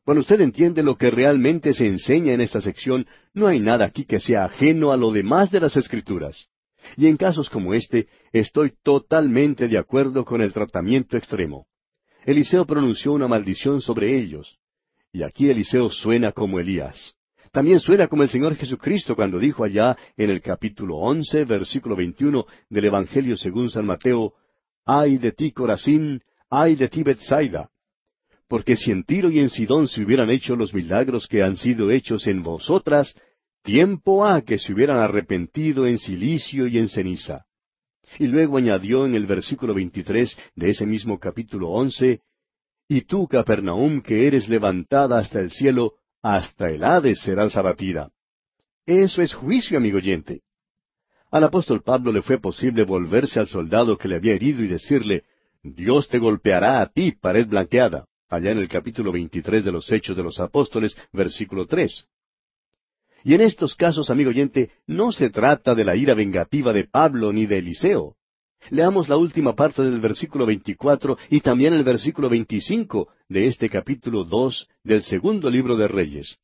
Cuando usted entiende lo que realmente se enseña en esta sección, no hay nada aquí que sea ajeno a lo demás de las Escrituras. Y en casos como este, estoy totalmente de acuerdo con el tratamiento extremo. Eliseo pronunció una maldición sobre ellos. Y aquí Eliseo suena como Elías. También suena como el Señor Jesucristo cuando dijo allá en el capítulo once, versículo veintiuno del Evangelio según San Mateo, Ay de ti, Corazín, ay de ti, Bethsaida. Porque si en Tiro y en Sidón se hubieran hecho los milagros que han sido hechos en vosotras, tiempo ha que se hubieran arrepentido en silicio y en ceniza. Y luego añadió en el versículo veintitrés de ese mismo capítulo once, Y tú, Capernaum, que eres levantada hasta el cielo, hasta el Hades serás abatida. Eso es juicio, amigo oyente. Al apóstol Pablo le fue posible volverse al soldado que le había herido y decirle, Dios te golpeará a ti, pared blanqueada, allá en el capítulo 23 de los Hechos de los Apóstoles, versículo 3. Y en estos casos, amigo oyente, no se trata de la ira vengativa de Pablo ni de Eliseo. Leamos la última parte del versículo 24 y también el versículo 25 de este capítulo 2 del segundo libro de Reyes.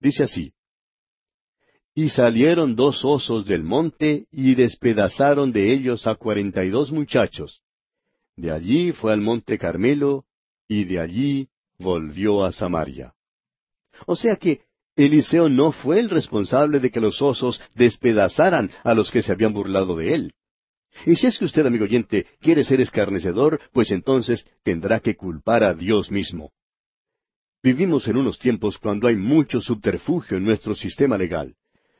Dice así, Y salieron dos osos del monte y despedazaron de ellos a cuarenta y dos muchachos. De allí fue al monte Carmelo y de allí volvió a Samaria. O sea que Eliseo no fue el responsable de que los osos despedazaran a los que se habían burlado de él. Y si es que usted, amigo oyente, quiere ser escarnecedor, pues entonces tendrá que culpar a Dios mismo. Vivimos en unos tiempos cuando hay mucho subterfugio en nuestro sistema legal.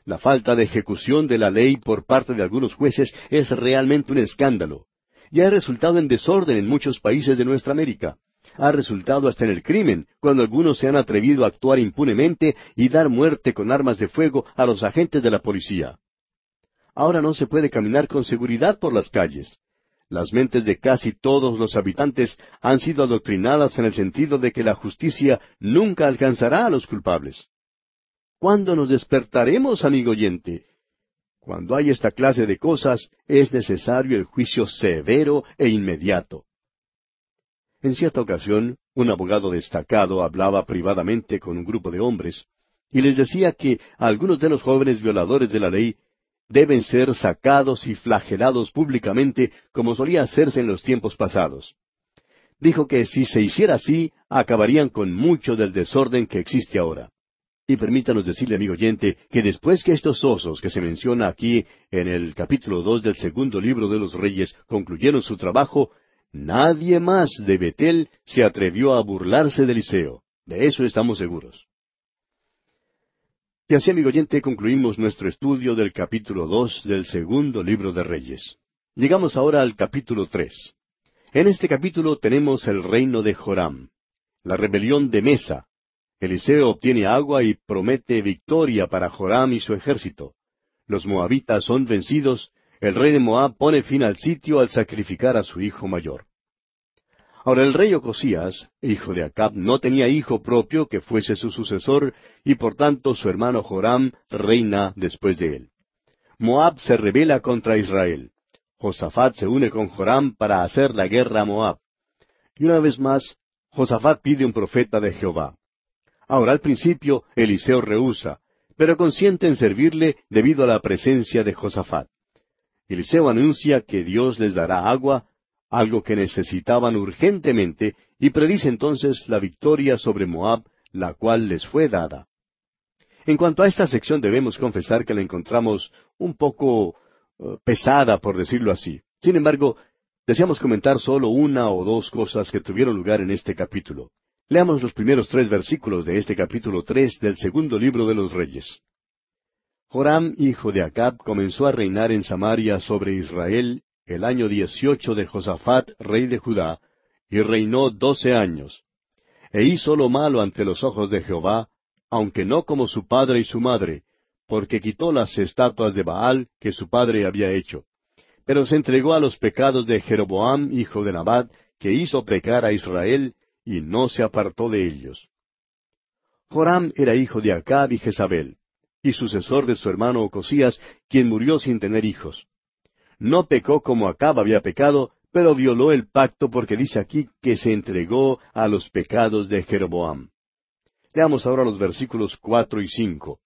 La falta de ejecución de la ley por parte de algunos jueces es realmente un escándalo. Y ha resultado en desorden en muchos países de nuestra América. Ha resultado hasta en el crimen, cuando algunos se han atrevido a actuar impunemente y dar muerte con armas de fuego a los agentes de la policía. Ahora no se puede caminar con seguridad por las calles. Las mentes de casi todos los habitantes han sido adoctrinadas en el sentido de que la justicia nunca alcanzará a los culpables. ¿Cuándo nos despertaremos, amigo oyente? Cuando hay esta clase de cosas, es necesario el juicio severo e inmediato. En cierta ocasión, un abogado destacado hablaba privadamente con un grupo de hombres, y les decía que algunos de los jóvenes violadores de la ley deben ser sacados y flagelados públicamente como solía hacerse en los tiempos pasados. Dijo que si se hiciera así, acabarían con mucho del desorden que existe ahora. Y permítanos decirle, amigo oyente, que después que estos osos que se menciona aquí en el capítulo dos del segundo libro de los Reyes concluyeron su trabajo, nadie más de Betel se atrevió a burlarse de Eliseo. De eso estamos seguros. Y así, amigo oyente, concluimos nuestro estudio del capítulo dos del segundo libro de Reyes. Llegamos ahora al capítulo tres. En este capítulo tenemos el reino de Joram, la rebelión de Mesa. Eliseo obtiene agua y promete victoria para Joram y su ejército. Los moabitas son vencidos, el rey de Moab pone fin al sitio al sacrificar a su hijo mayor. Ahora el rey Ocosías, hijo de Acab, no tenía hijo propio que fuese su sucesor, y por tanto su hermano Joram reina después de él. Moab se rebela contra Israel. Josafat se une con Joram para hacer la guerra a Moab. Y una vez más, Josafat pide un profeta de Jehová. Ahora al principio Eliseo rehúsa, pero consiente en servirle debido a la presencia de Josafat. Eliseo anuncia que Dios les dará agua, algo que necesitaban urgentemente, y predice entonces la victoria sobre Moab, la cual les fue dada. En cuanto a esta sección debemos confesar que la encontramos un poco eh, pesada, por decirlo así. Sin embargo, deseamos comentar solo una o dos cosas que tuvieron lugar en este capítulo. Leamos los primeros tres versículos de este capítulo tres del segundo libro de los Reyes. Joram, hijo de Acab, comenzó a reinar en Samaria sobre Israel el año dieciocho de Josafat, rey de Judá, y reinó doce años. E hizo lo malo ante los ojos de Jehová, aunque no como su padre y su madre, porque quitó las estatuas de Baal que su padre había hecho. Pero se entregó a los pecados de Jeroboam, hijo de Nabat, que hizo pecar a Israel, y no se apartó de ellos. Joram era hijo de Acab y Jezabel, y sucesor de su hermano Ocosías, quien murió sin tener hijos no pecó como Acab había pecado, pero violó el pacto porque dice aquí que se entregó a los pecados de Jeroboam. Leamos ahora los versículos cuatro y cinco.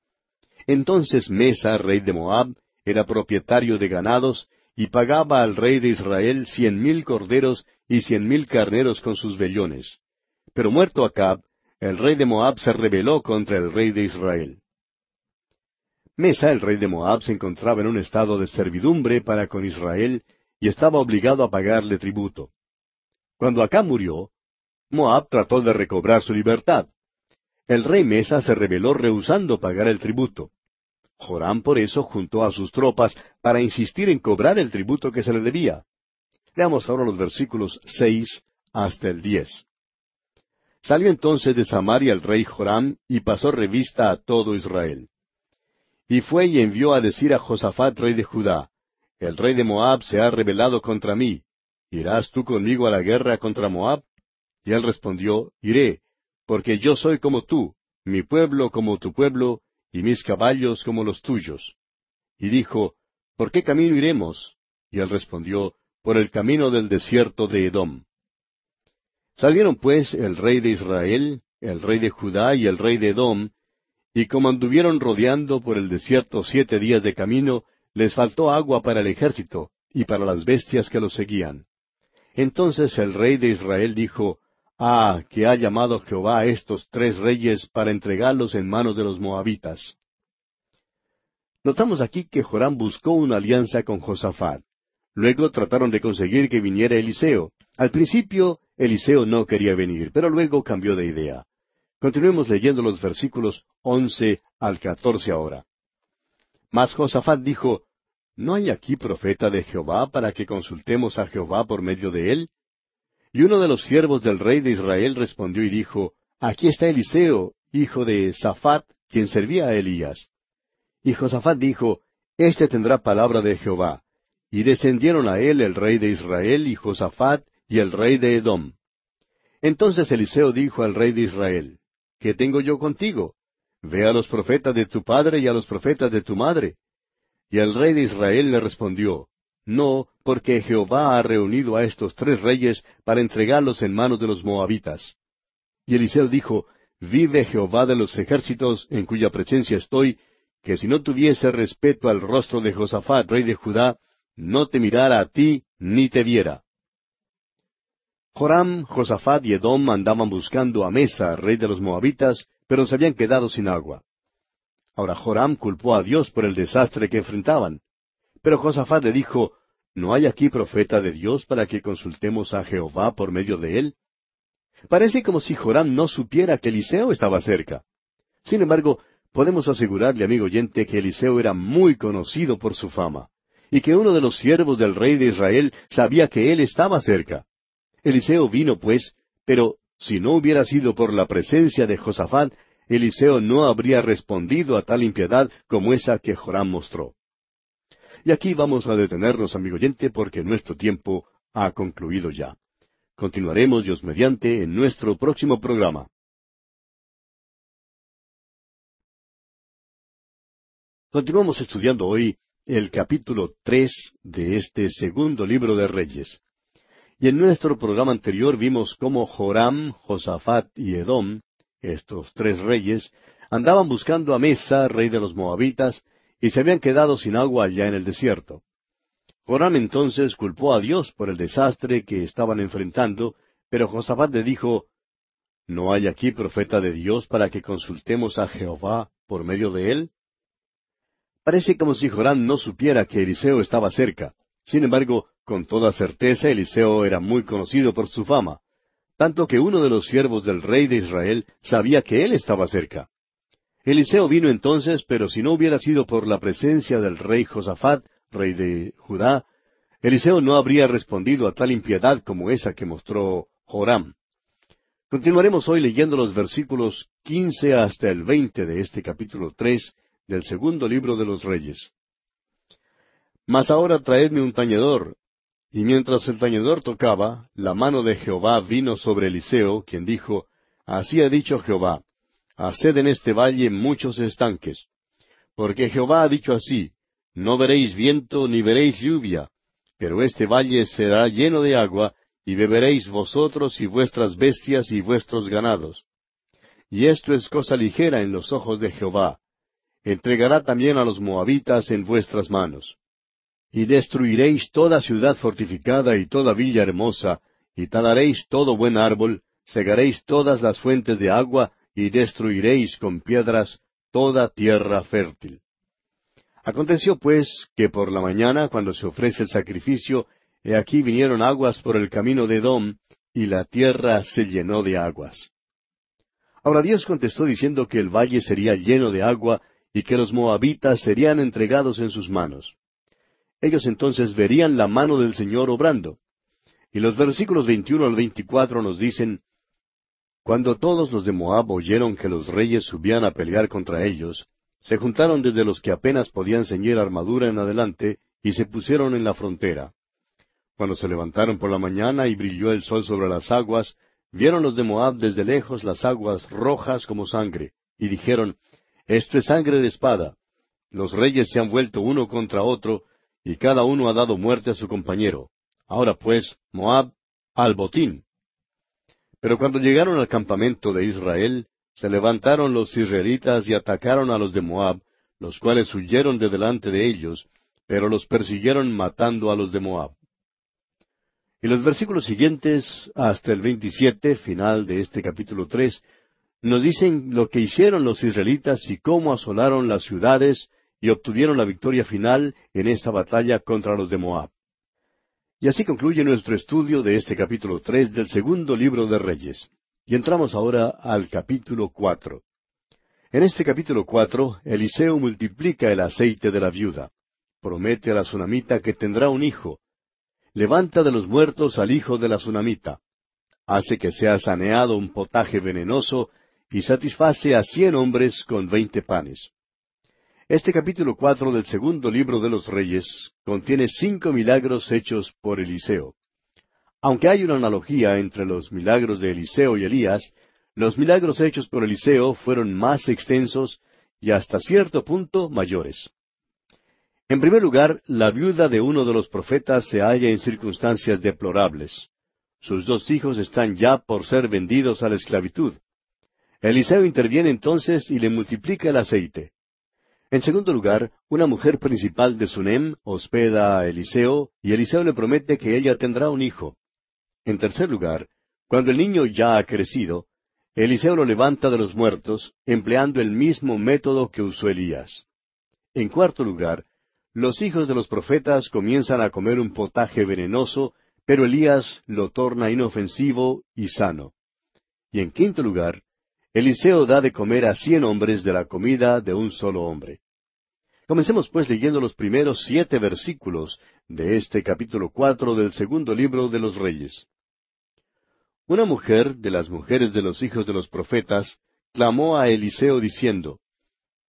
Entonces Mesa, rey de Moab, era propietario de ganados, y pagaba al rey de Israel cien mil corderos y cien mil carneros con sus vellones. Pero muerto Acab, el rey de Moab se rebeló contra el rey de Israel. Mesa, el rey de Moab, se encontraba en un estado de servidumbre para con Israel y estaba obligado a pagarle tributo. Cuando Acab murió, Moab trató de recobrar su libertad. El rey Mesa se rebeló rehusando pagar el tributo. Joram por eso juntó a sus tropas para insistir en cobrar el tributo que se le debía. Leamos ahora los versículos seis hasta el diez. Salió entonces de Samaria el rey Joram y pasó revista a todo Israel. Y fue y envió a decir a Josafat, rey de Judá, El rey de Moab se ha rebelado contra mí. ¿Irás tú conmigo a la guerra contra Moab? Y él respondió, Iré, porque yo soy como tú, mi pueblo como tu pueblo, y mis caballos como los tuyos. Y dijo, ¿Por qué camino iremos? Y él respondió, Por el camino del desierto de Edom. Salieron pues el rey de Israel, el rey de Judá y el rey de Edom, y como anduvieron rodeando por el desierto siete días de camino, les faltó agua para el ejército y para las bestias que los seguían. Entonces el rey de Israel dijo, Ah, que ha llamado Jehová a estos tres reyes para entregarlos en manos de los moabitas. Notamos aquí que Joram buscó una alianza con Josafat. Luego trataron de conseguir que viniera Eliseo. Al principio Eliseo no quería venir, pero luego cambió de idea. Continuemos leyendo los versículos once al catorce ahora. Mas Josafat dijo, ¿No hay aquí profeta de Jehová para que consultemos a Jehová por medio de él? Y uno de los siervos del rey de Israel respondió y dijo, Aquí está Eliseo, hijo de Safat, quien servía a Elías. Y Josafat dijo, Este tendrá palabra de Jehová. Y descendieron a él el rey de Israel y Josafat y el rey de Edom. Entonces Eliseo dijo al rey de Israel, ¿Qué tengo yo contigo? Ve a los profetas de tu padre y a los profetas de tu madre. Y el rey de Israel le respondió, No, porque Jehová ha reunido a estos tres reyes para entregarlos en manos de los moabitas. Y Eliseo dijo, Vive Jehová de los ejércitos en cuya presencia estoy, que si no tuviese respeto al rostro de Josafat, rey de Judá, no te mirara a ti ni te viera. Joram, Josafat y Edom andaban buscando a Mesa, rey de los Moabitas, pero se habían quedado sin agua. Ahora Joram culpó a Dios por el desastre que enfrentaban. Pero Josafat le dijo, ¿No hay aquí profeta de Dios para que consultemos a Jehová por medio de él? Parece como si Joram no supiera que Eliseo estaba cerca. Sin embargo, podemos asegurarle, amigo oyente, que Eliseo era muy conocido por su fama, y que uno de los siervos del rey de Israel sabía que él estaba cerca. Eliseo vino, pues, pero si no hubiera sido por la presencia de Josafat, Eliseo no habría respondido a tal impiedad como esa que Joram mostró. Y aquí vamos a detenernos, amigo oyente, porque nuestro tiempo ha concluido ya. Continuaremos, Dios mediante, en nuestro próximo programa. Continuamos estudiando hoy el capítulo tres de este segundo libro de Reyes. Y en nuestro programa anterior vimos cómo Joram, Josafat y Edom, estos tres reyes, andaban buscando a Mesa, rey de los Moabitas, y se habían quedado sin agua allá en el desierto. Joram entonces culpó a Dios por el desastre que estaban enfrentando, pero Josafat le dijo, ¿No hay aquí profeta de Dios para que consultemos a Jehová por medio de él? Parece como si Joram no supiera que Eliseo estaba cerca. Sin embargo, con toda certeza Eliseo era muy conocido por su fama, tanto que uno de los siervos del rey de Israel sabía que él estaba cerca. Eliseo vino entonces, pero si no hubiera sido por la presencia del rey Josafat, rey de Judá, Eliseo no habría respondido a tal impiedad como esa que mostró Joram. Continuaremos hoy leyendo los versículos quince hasta el veinte de este capítulo tres del segundo libro de los Reyes. Mas ahora traedme un tañedor. Y mientras el tañedor tocaba, la mano de Jehová vino sobre Eliseo, quien dijo, Así ha dicho Jehová, Haced en este valle muchos estanques. Porque Jehová ha dicho así, No veréis viento ni veréis lluvia, pero este valle será lleno de agua, y beberéis vosotros y vuestras bestias y vuestros ganados. Y esto es cosa ligera en los ojos de Jehová. Entregará también a los moabitas en vuestras manos. Y destruiréis toda ciudad fortificada y toda villa hermosa, y talaréis todo buen árbol, segaréis todas las fuentes de agua, y destruiréis con piedras toda tierra fértil. Aconteció pues que por la mañana, cuando se ofrece el sacrificio, he aquí vinieron aguas por el camino de Edom, y la tierra se llenó de aguas. Ahora Dios contestó diciendo que el valle sería lleno de agua, y que los moabitas serían entregados en sus manos. Ellos entonces verían la mano del Señor obrando. Y los versículos 21 al 24 nos dicen, Cuando todos los de Moab oyeron que los reyes subían a pelear contra ellos, se juntaron desde los que apenas podían ceñir armadura en adelante, y se pusieron en la frontera. Cuando se levantaron por la mañana y brilló el sol sobre las aguas, vieron los de Moab desde lejos las aguas rojas como sangre, y dijeron, Esto es sangre de espada. Los reyes se han vuelto uno contra otro, y cada uno ha dado muerte a su compañero. Ahora pues, Moab, al botín. Pero cuando llegaron al campamento de Israel, se levantaron los israelitas y atacaron a los de Moab, los cuales huyeron de delante de ellos, pero los persiguieron matando a los de Moab. Y los versículos siguientes, hasta el veintisiete, final de este capítulo tres, nos dicen lo que hicieron los israelitas y cómo asolaron las ciudades y obtuvieron la victoria final en esta batalla contra los de Moab. Y así concluye nuestro estudio de este capítulo tres del segundo libro de Reyes. Y entramos ahora al capítulo cuatro. En este capítulo cuatro, Eliseo multiplica el aceite de la viuda. Promete a la tsunamita que tendrá un hijo. Levanta de los muertos al hijo de la tsunamita. Hace que sea saneado un potaje venenoso y satisface a cien hombres con veinte panes. Este capítulo cuatro del segundo libro de los Reyes contiene cinco milagros hechos por Eliseo. Aunque hay una analogía entre los milagros de Eliseo y Elías, los milagros hechos por Eliseo fueron más extensos y hasta cierto punto mayores. En primer lugar, la viuda de uno de los profetas se halla en circunstancias deplorables. Sus dos hijos están ya por ser vendidos a la esclavitud. Eliseo interviene entonces y le multiplica el aceite. En segundo lugar, una mujer principal de Sunem hospeda a Eliseo y Eliseo le promete que ella tendrá un hijo. En tercer lugar, cuando el niño ya ha crecido, Eliseo lo levanta de los muertos, empleando el mismo método que usó Elías. En cuarto lugar, los hijos de los profetas comienzan a comer un potaje venenoso, pero Elías lo torna inofensivo y sano. Y en quinto lugar, Eliseo da de comer a cien hombres de la comida de un solo hombre. Comencemos pues leyendo los primeros siete versículos de este capítulo cuatro del segundo libro de los Reyes. Una mujer de las mujeres de los hijos de los profetas clamó a Eliseo diciendo,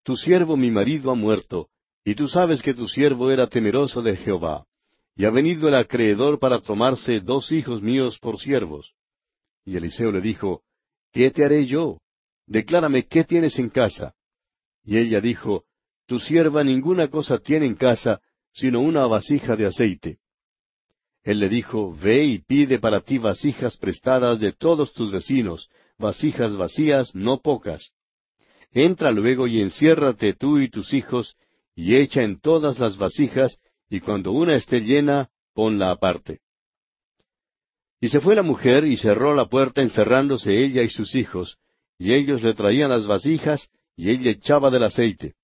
Tu siervo mi marido ha muerto, y tú sabes que tu siervo era temeroso de Jehová, y ha venido el acreedor para tomarse dos hijos míos por siervos. Y Eliseo le dijo, ¿Qué te haré yo? Declárame qué tienes en casa. Y ella dijo, Tu sierva ninguna cosa tiene en casa, sino una vasija de aceite. Él le dijo, Ve y pide para ti vasijas prestadas de todos tus vecinos, vasijas vacías, no pocas. Entra luego y enciérrate tú y tus hijos, y echa en todas las vasijas, y cuando una esté llena, ponla aparte. Y se fue la mujer y cerró la puerta encerrándose ella y sus hijos, y ellos le traían las vasijas, y ella echaba del aceite.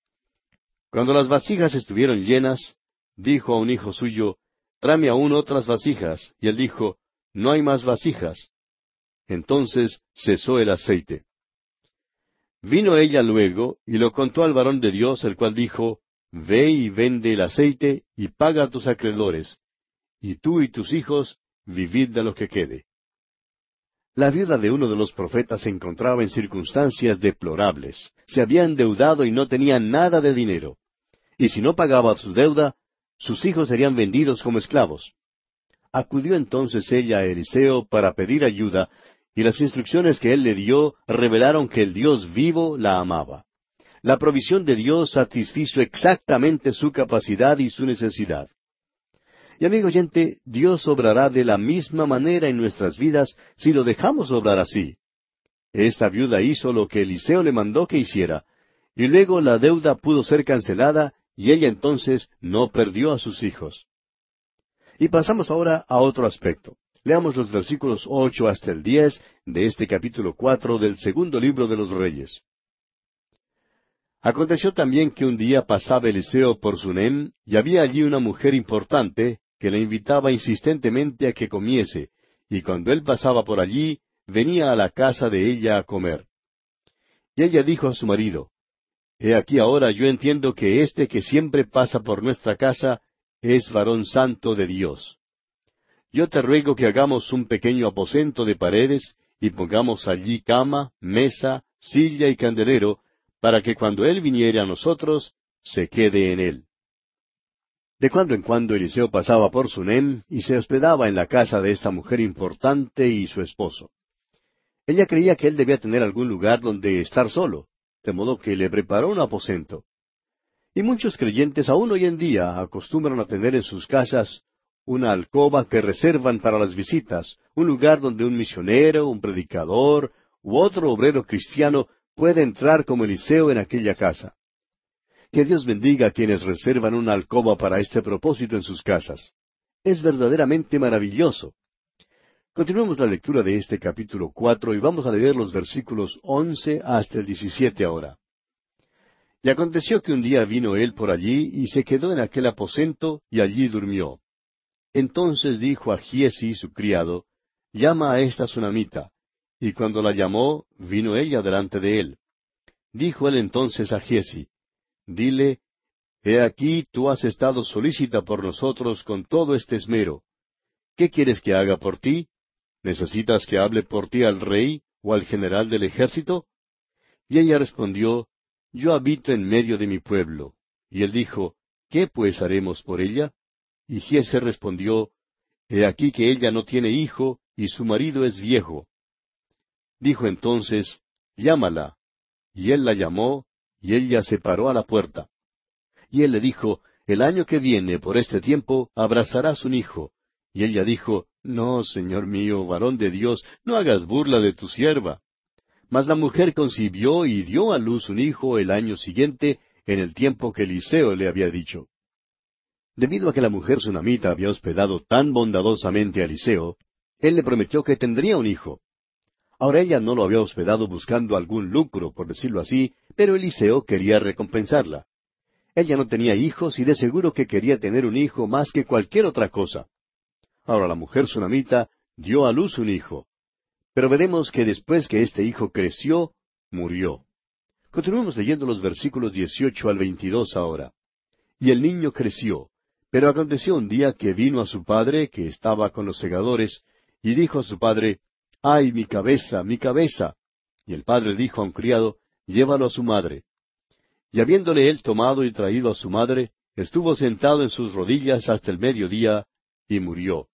Cuando las vasijas estuvieron llenas, dijo a un hijo suyo, Tráeme aún otras vasijas, y él dijo, No hay más vasijas. Entonces cesó el aceite. Vino ella luego, y lo contó al varón de Dios, el cual dijo, Ve y vende el aceite, y paga a tus acreedores, y tú y tus hijos vivid de lo que quede. La viuda de uno de los profetas se encontraba en circunstancias deplorables. Se había endeudado y no tenía nada de dinero. Y si no pagaba su deuda, sus hijos serían vendidos como esclavos. Acudió entonces ella a Eliseo para pedir ayuda, y las instrucciones que él le dio revelaron que el Dios vivo la amaba. La provisión de Dios satisfizo exactamente su capacidad y su necesidad. Y amigo oyente, Dios obrará de la misma manera en nuestras vidas si lo dejamos obrar así. Esta viuda hizo lo que Eliseo le mandó que hiciera, y luego la deuda pudo ser cancelada y ella entonces no perdió a sus hijos. Y pasamos ahora a otro aspecto. Leamos los versículos ocho hasta el diez de este capítulo cuatro del segundo libro de los Reyes. Aconteció también que un día pasaba Eliseo por Sunem, y había allí una mujer importante que le invitaba insistentemente a que comiese, y cuando él pasaba por allí, venía a la casa de ella a comer. Y ella dijo a su marido, He aquí ahora yo entiendo que este que siempre pasa por nuestra casa es varón santo de Dios. Yo te ruego que hagamos un pequeño aposento de paredes y pongamos allí cama, mesa, silla y candelero, para que cuando él viniere a nosotros, se quede en él. De cuando en cuando Eliseo pasaba por Sunem y se hospedaba en la casa de esta mujer importante y su esposo. Ella creía que él debía tener algún lugar donde estar solo, de modo que le preparó un aposento. Y muchos creyentes aún hoy en día acostumbran a tener en sus casas una alcoba que reservan para las visitas, un lugar donde un misionero, un predicador u otro obrero cristiano puede entrar como Eliseo en aquella casa. Que Dios bendiga a quienes reservan una alcoba para este propósito en sus casas. Es verdaderamente maravilloso. Continuemos la lectura de este capítulo cuatro y vamos a leer los versículos once hasta el diecisiete ahora. Y aconteció que un día vino él por allí y se quedó en aquel aposento y allí durmió. Entonces dijo a Giesi, su criado, Llama a esta sunamita. Y cuando la llamó, vino ella delante de él. Dijo él entonces a Giesi, Dile, He aquí tú has estado solícita por nosotros con todo este esmero. ¿Qué quieres que haga por ti? ¿Necesitas que hable por ti al rey o al general del ejército? Y ella respondió, Yo habito en medio de mi pueblo. Y él dijo, ¿Qué pues haremos por ella? Y Giese respondió, He aquí que ella no tiene hijo, y su marido es viejo. Dijo entonces, Llámala. Y él la llamó, y ella se paró a la puerta. Y él le dijo, El año que viene, por este tiempo, abrazarás un hijo. Y ella dijo, No, señor mío, varón de Dios, no hagas burla de tu sierva. Mas la mujer concibió y dio a luz un hijo el año siguiente, en el tiempo que Eliseo le había dicho. Debido a que la mujer sunamita había hospedado tan bondadosamente a Eliseo, él le prometió que tendría un hijo. Ahora ella no lo había hospedado buscando algún lucro, por decirlo así, pero Eliseo quería recompensarla. Ella no tenía hijos y de seguro que quería tener un hijo más que cualquier otra cosa. Ahora la mujer sunamita dio a luz un hijo. Pero veremos que después que este hijo creció, murió. Continuemos leyendo los versículos 18 al 22 ahora. Y el niño creció. Pero aconteció un día que vino a su padre, que estaba con los segadores, y dijo a su padre, ¡Ay, mi cabeza, mi cabeza! Y el padre dijo a un criado, Llévalo a su madre. Y habiéndole él tomado y traído a su madre, estuvo sentado en sus rodillas hasta el mediodía, y murió.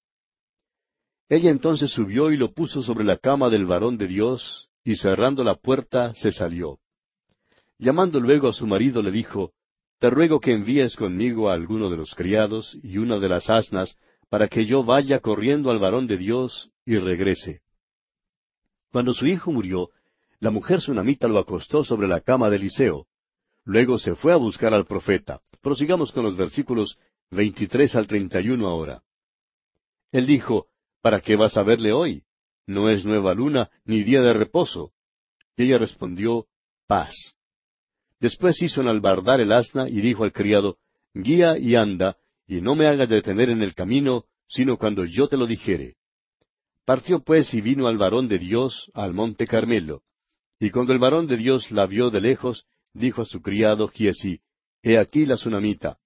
Ella entonces subió y lo puso sobre la cama del varón de Dios, y cerrando la puerta se salió. Llamando luego a su marido le dijo, Te ruego que envíes conmigo a alguno de los criados y una de las asnas, para que yo vaya corriendo al varón de Dios y regrese. Cuando su hijo murió, la mujer sunamita lo acostó sobre la cama de Eliseo. Luego se fue a buscar al profeta. Prosigamos con los versículos 23 al 31 ahora. Él dijo, ¿Para qué vas a verle hoy? No es nueva luna ni día de reposo. Y ella respondió, paz. Después hizo enalbardar el asna y dijo al criado, Guía y anda, y no me hagas detener en el camino, sino cuando yo te lo dijere. Partió pues y vino al varón de Dios al monte Carmelo. Y cuando el varón de Dios la vio de lejos, dijo a su criado Giesi, He aquí la tsunamita.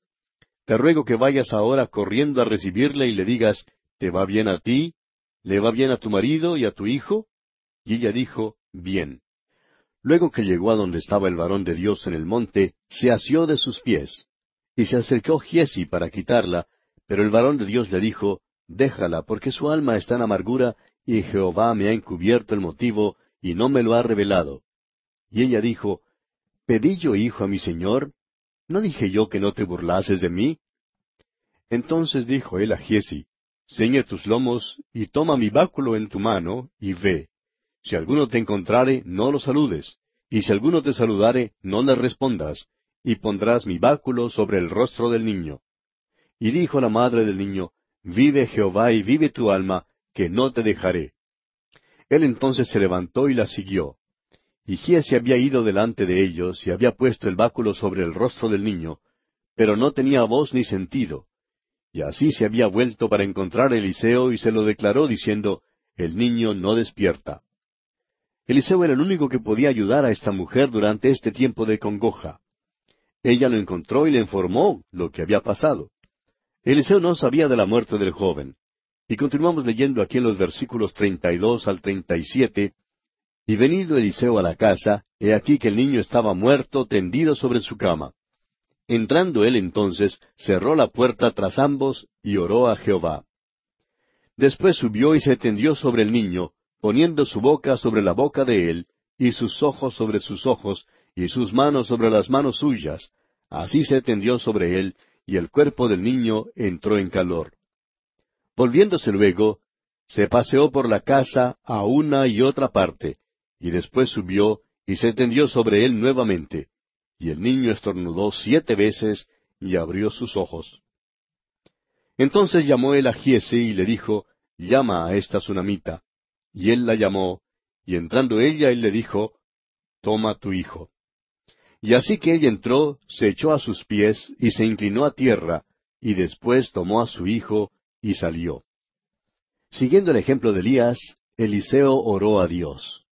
Te ruego que vayas ahora corriendo a recibirle y le digas, ¿Te va bien a ti? ¿Le va bien a tu marido y a tu hijo? Y ella dijo, Bien. Luego que llegó a donde estaba el varón de Dios en el monte, se asió de sus pies. Y se acercó Giesi para quitarla, pero el varón de Dios le dijo, Déjala, porque su alma está en amargura, y Jehová me ha encubierto el motivo, y no me lo ha revelado. Y ella dijo, ¿Pedí yo hijo a mi señor? ¿No dije yo que no te burlases de mí? Entonces dijo él a Giesi, Ceñe tus lomos, y toma mi báculo en tu mano, y ve. Si alguno te encontrare, no lo saludes, y si alguno te saludare, no le respondas, y pondrás mi báculo sobre el rostro del niño. Y dijo la madre del niño, Vive Jehová y vive tu alma, que no te dejaré. Él entonces se levantó y la siguió. Y Giesi había ido delante de ellos y había puesto el báculo sobre el rostro del niño, pero no tenía voz ni sentido. Y así se había vuelto para encontrar a Eliseo y se lo declaró diciendo, El niño no despierta. Eliseo era el único que podía ayudar a esta mujer durante este tiempo de congoja. Ella lo encontró y le informó lo que había pasado. Eliseo no sabía de la muerte del joven. Y continuamos leyendo aquí en los versículos treinta y dos al treinta y siete. Y venido Eliseo a la casa, he aquí que el niño estaba muerto tendido sobre su cama. Entrando él entonces, cerró la puerta tras ambos y oró a Jehová. Después subió y se tendió sobre el niño, poniendo su boca sobre la boca de él, y sus ojos sobre sus ojos, y sus manos sobre las manos suyas. Así se tendió sobre él, y el cuerpo del niño entró en calor. Volviéndose luego, se paseó por la casa a una y otra parte, y después subió y se tendió sobre él nuevamente. Y el niño estornudó siete veces y abrió sus ojos. Entonces llamó él a Giese y le dijo, Llama a esta tsunamita. Y él la llamó, y entrando ella, él le dijo, Toma tu hijo. Y así que ella entró, se echó a sus pies y se inclinó a tierra, y después tomó a su hijo y salió. Siguiendo el ejemplo de Elías, Eliseo oró a Dios.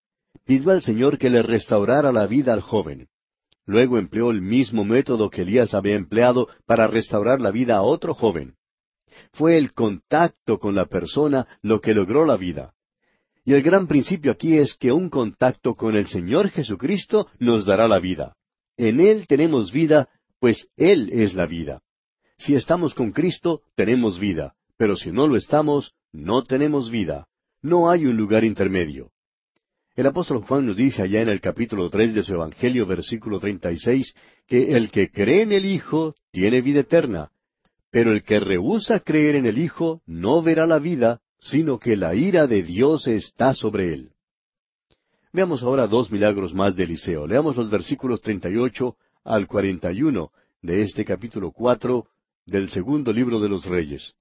Pidió al Señor que le restaurara la vida al joven. Luego empleó el mismo método que Elías había empleado para restaurar la vida a otro joven. Fue el contacto con la persona lo que logró la vida. Y el gran principio aquí es que un contacto con el Señor Jesucristo nos dará la vida. En Él tenemos vida, pues Él es la vida. Si estamos con Cristo, tenemos vida, pero si no lo estamos, no tenemos vida. No hay un lugar intermedio. El apóstol Juan nos dice allá en el capítulo tres de su Evangelio, versículo treinta y seis, que el que cree en el Hijo tiene vida eterna, pero el que rehúsa creer en el Hijo no verá la vida, sino que la ira de Dios está sobre él. Veamos ahora dos milagros más de Eliseo. Leamos los versículos 38 al 41 de este capítulo 4 del segundo libro de los Reyes.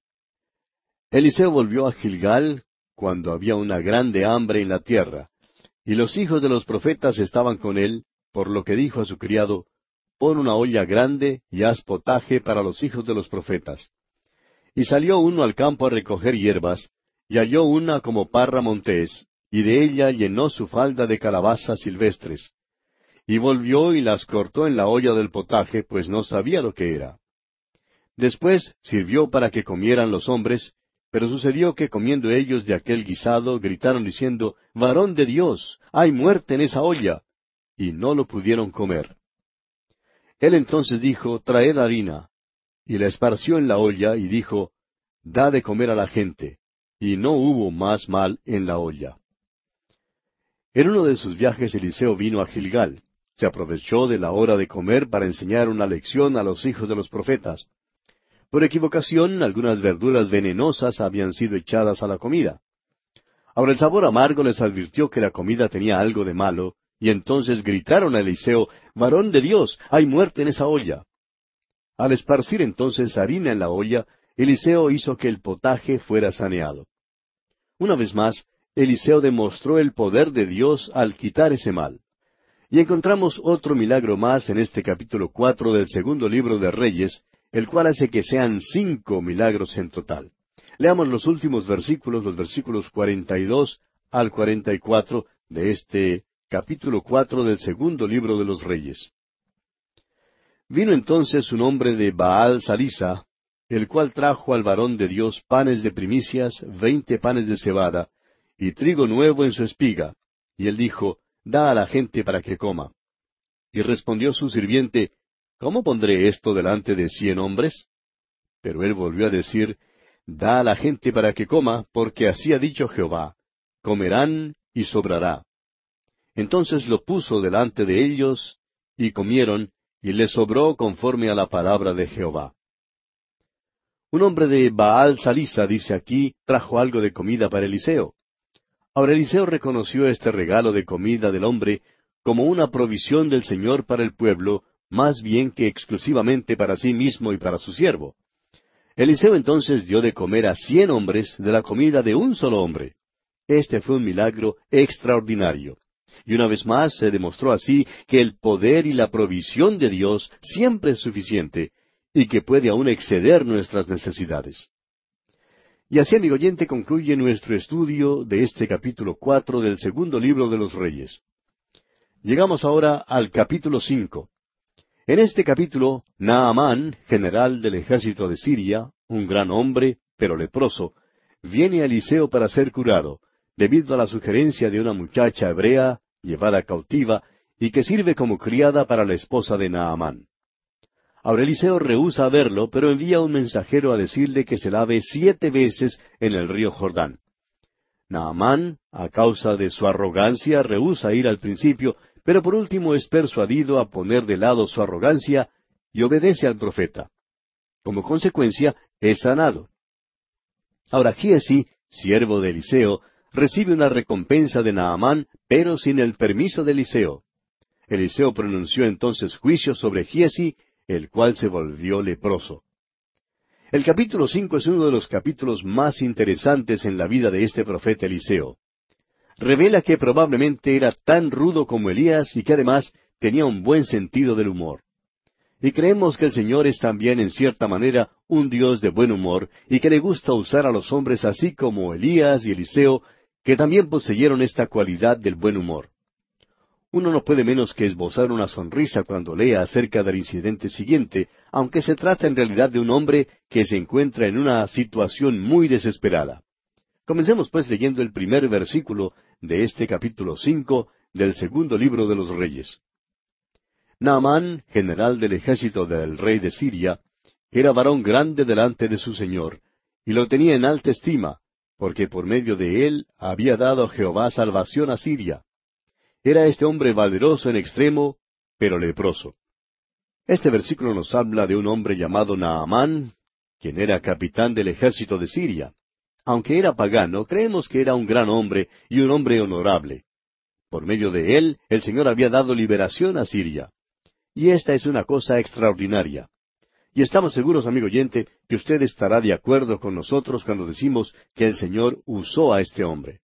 Eliseo volvió a Gilgal cuando había una grande hambre en la tierra, y los hijos de los profetas estaban con él, por lo que dijo a su criado, Pon una olla grande y haz potaje para los hijos de los profetas. Y salió uno al campo a recoger hierbas, y halló una como parra montés, y de ella llenó su falda de calabazas silvestres. Y volvió y las cortó en la olla del potaje, pues no sabía lo que era. Después sirvió para que comieran los hombres, pero sucedió que comiendo ellos de aquel guisado, gritaron diciendo, Varón de Dios, hay muerte en esa olla. Y no lo pudieron comer. Él entonces dijo, Traed harina. Y la esparció en la olla y dijo, Da de comer a la gente. Y no hubo más mal en la olla. En uno de sus viajes Eliseo vino a Gilgal. Se aprovechó de la hora de comer para enseñar una lección a los hijos de los profetas. Por equivocación, algunas verduras venenosas habían sido echadas a la comida. Ahora el sabor amargo les advirtió que la comida tenía algo de malo, y entonces gritaron a Eliseo, Varón de Dios, hay muerte en esa olla. Al esparcir entonces harina en la olla, Eliseo hizo que el potaje fuera saneado. Una vez más, Eliseo demostró el poder de Dios al quitar ese mal. Y encontramos otro milagro más en este capítulo cuatro del segundo libro de Reyes, el cual hace que sean cinco milagros en total. Leamos los últimos versículos, los versículos cuarenta y dos al cuarenta y cuatro de este capítulo cuatro del segundo libro de los Reyes. Vino entonces un hombre de Baal Salisa, el cual trajo al varón de Dios panes de primicias, veinte panes de cebada, y trigo nuevo en su espiga. Y él dijo, Da a la gente para que coma. Y respondió su sirviente, ¿Cómo pondré esto delante de cien hombres? Pero él volvió a decir, Da a la gente para que coma, porque así ha dicho Jehová, comerán y sobrará. Entonces lo puso delante de ellos, y comieron, y les sobró conforme a la palabra de Jehová. Un hombre de Baal Salisa, dice aquí, trajo algo de comida para Eliseo. Ahora Eliseo reconoció este regalo de comida del hombre como una provisión del Señor para el pueblo, más bien que exclusivamente para sí mismo y para su siervo. Eliseo entonces dio de comer a cien hombres de la comida de un solo hombre. Este fue un milagro extraordinario. Y una vez más se demostró así que el poder y la provisión de Dios siempre es suficiente y que puede aún exceder nuestras necesidades. Y así, amigo oyente, concluye nuestro estudio de este capítulo cuatro del segundo libro de los Reyes. Llegamos ahora al capítulo cinco. En este capítulo, Naamán, general del ejército de Siria, un gran hombre, pero leproso, viene a Eliseo para ser curado, debido a la sugerencia de una muchacha hebrea llevada cautiva y que sirve como criada para la esposa de Naamán. Ahora Eliseo rehúsa verlo, pero envía un mensajero a decirle que se lave siete veces en el río Jordán. Naamán, a causa de su arrogancia, rehúsa ir al principio, pero por último es persuadido a poner de lado su arrogancia y obedece al profeta. Como consecuencia, es sanado. Ahora Giesi, siervo de Eliseo, recibe una recompensa de Naamán, pero sin el permiso de Eliseo. Eliseo pronunció entonces juicio sobre Giesi, el cual se volvió leproso. El capítulo cinco es uno de los capítulos más interesantes en la vida de este profeta Eliseo. Revela que probablemente era tan rudo como Elías y que además tenía un buen sentido del humor. Y creemos que el Señor es también en cierta manera un Dios de buen humor y que le gusta usar a los hombres así como Elías y Eliseo que también poseyeron esta cualidad del buen humor. Uno no puede menos que esbozar una sonrisa cuando lea acerca del incidente siguiente, aunque se trata en realidad de un hombre que se encuentra en una situación muy desesperada. Comencemos pues leyendo el primer versículo de este capítulo cinco del segundo libro de los Reyes. Naamán, general del ejército del rey de Siria, era varón grande delante de su señor, y lo tenía en alta estima, porque por medio de él había dado Jehová salvación a Siria. Era este hombre valeroso en extremo, pero leproso. Este versículo nos habla de un hombre llamado Naamán, quien era capitán del ejército de Siria. Aunque era pagano, creemos que era un gran hombre y un hombre honorable. Por medio de él, el Señor había dado liberación a Siria. Y esta es una cosa extraordinaria. Y estamos seguros, amigo oyente, que usted estará de acuerdo con nosotros cuando decimos que el Señor usó a este hombre.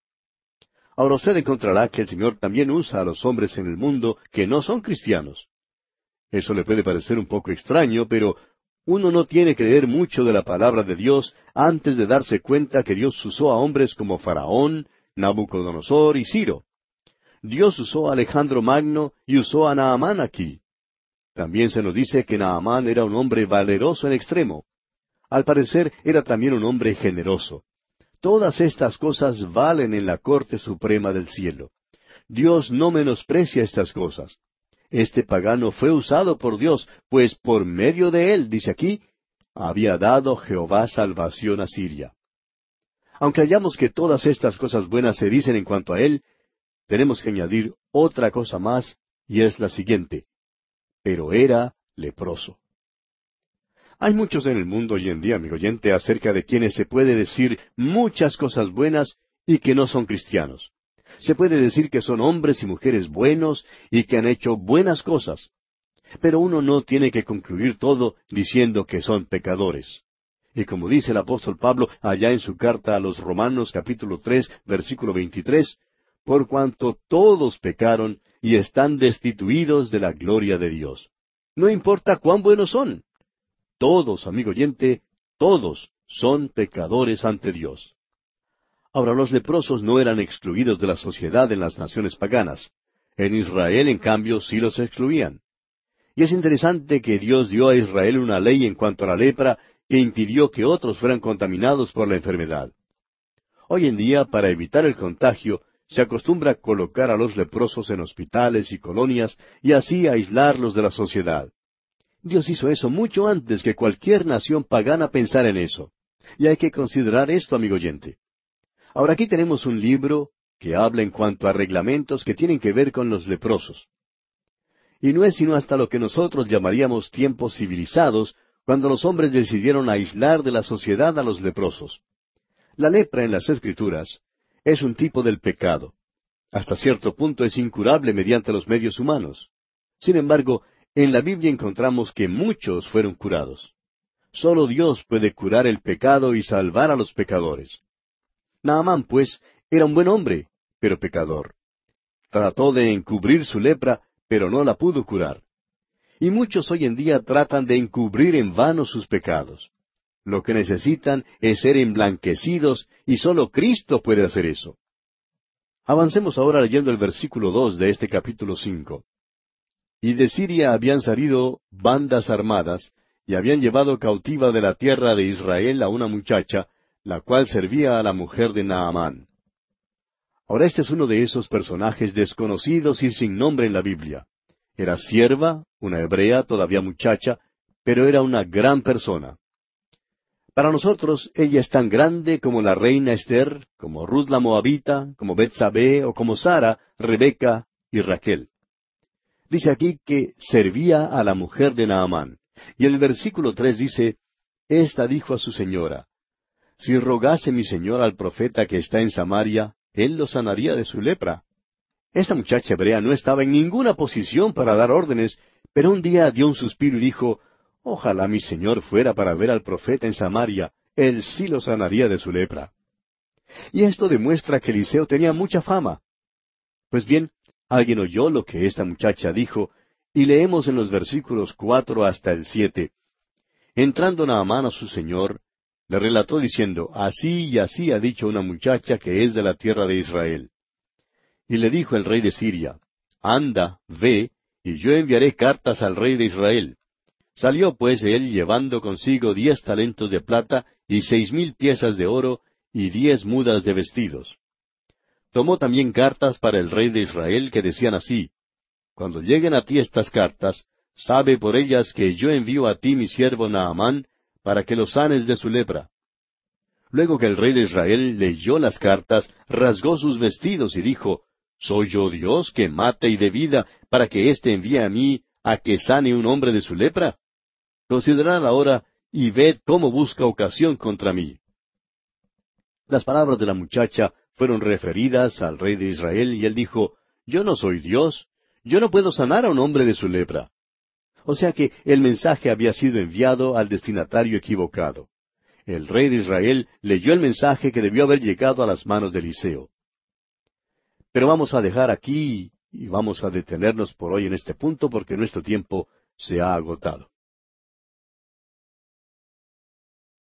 Ahora usted encontrará que el Señor también usa a los hombres en el mundo que no son cristianos. Eso le puede parecer un poco extraño, pero uno no tiene que leer mucho de la palabra de Dios antes de darse cuenta que Dios usó a hombres como Faraón, Nabucodonosor y Ciro. Dios usó a Alejandro Magno y usó a Naamán aquí. También se nos dice que Naamán era un hombre valeroso en extremo. Al parecer era también un hombre generoso. Todas estas cosas valen en la Corte Suprema del Cielo. Dios no menosprecia estas cosas. Este pagano fue usado por Dios, pues por medio de él, dice aquí, había dado Jehová salvación a Siria. Aunque hallamos que todas estas cosas buenas se dicen en cuanto a él, tenemos que añadir otra cosa más, y es la siguiente pero era leproso. Hay muchos en el mundo hoy en día, amigo oyente, acerca de quienes se puede decir muchas cosas buenas y que no son cristianos. Se puede decir que son hombres y mujeres buenos y que han hecho buenas cosas. Pero uno no tiene que concluir todo diciendo que son pecadores. Y como dice el apóstol Pablo allá en su carta a los Romanos capítulo tres versículo veintitrés, por cuanto todos pecaron y están destituidos de la gloria de Dios. No importa cuán buenos son. Todos, amigo oyente, todos son pecadores ante Dios. Ahora los leprosos no eran excluidos de la sociedad en las naciones paganas. En Israel, en cambio, sí los excluían. Y es interesante que Dios dio a Israel una ley en cuanto a la lepra que impidió que otros fueran contaminados por la enfermedad. Hoy en día, para evitar el contagio, se acostumbra colocar a los leprosos en hospitales y colonias y así aislarlos de la sociedad. Dios hizo eso mucho antes que cualquier nación pagana pensara en eso. Y hay que considerar esto, amigo oyente. Ahora aquí tenemos un libro que habla en cuanto a reglamentos que tienen que ver con los leprosos. Y no es sino hasta lo que nosotros llamaríamos tiempos civilizados cuando los hombres decidieron aislar de la sociedad a los leprosos. La lepra en las Escrituras es un tipo del pecado. Hasta cierto punto es incurable mediante los medios humanos. Sin embargo, en la Biblia encontramos que muchos fueron curados. Solo Dios puede curar el pecado y salvar a los pecadores. Naamán, pues, era un buen hombre, pero pecador. Trató de encubrir su lepra, pero no la pudo curar. Y muchos hoy en día tratan de encubrir en vano sus pecados. Lo que necesitan es ser emblanquecidos y solo Cristo puede hacer eso. Avancemos ahora leyendo el versículo dos de este capítulo cinco. Y de Siria habían salido bandas armadas, y habían llevado cautiva de la tierra de Israel a una muchacha, la cual servía a la mujer de Naamán. Ahora este es uno de esos personajes desconocidos y sin nombre en la Biblia. Era sierva, una hebrea, todavía muchacha, pero era una gran persona. Para nosotros ella es tan grande como la reina Esther, como Ruth la Moabita, como Betsabé o como Sara, Rebeca y Raquel. Dice aquí que servía a la mujer de Naamán. Y el versículo tres dice, Esta dijo a su señora, Si rogase mi señor al profeta que está en Samaria, él lo sanaría de su lepra. Esta muchacha hebrea no estaba en ninguna posición para dar órdenes, pero un día dio un suspiro y dijo, Ojalá mi señor fuera para ver al profeta en Samaria, él sí lo sanaría de su lepra. Y esto demuestra que Eliseo tenía mucha fama. Pues bien, alguien oyó lo que esta muchacha dijo, y leemos en los versículos cuatro hasta el siete. Entrando Naamán a su señor, le relató diciendo, Así y así ha dicho una muchacha que es de la tierra de Israel. Y le dijo el rey de Siria, Anda, ve, y yo enviaré cartas al rey de Israel. Salió pues él llevando consigo diez talentos de plata y seis mil piezas de oro y diez mudas de vestidos. Tomó también cartas para el rey de Israel que decían así, Cuando lleguen a ti estas cartas, sabe por ellas que yo envío a ti mi siervo Naamán, para que lo sanes de su lepra. Luego que el rey de Israel leyó las cartas, rasgó sus vestidos y dijo, ¿Soy yo Dios que mate y de vida para que éste envíe a mí a que sane un hombre de su lepra? Considerad ahora y ved cómo busca ocasión contra mí. Las palabras de la muchacha fueron referidas al rey de Israel y él dijo, Yo no soy Dios, yo no puedo sanar a un hombre de su lepra. O sea que el mensaje había sido enviado al destinatario equivocado. El rey de Israel leyó el mensaje que debió haber llegado a las manos de Eliseo. Pero vamos a dejar aquí y vamos a detenernos por hoy en este punto porque nuestro tiempo se ha agotado.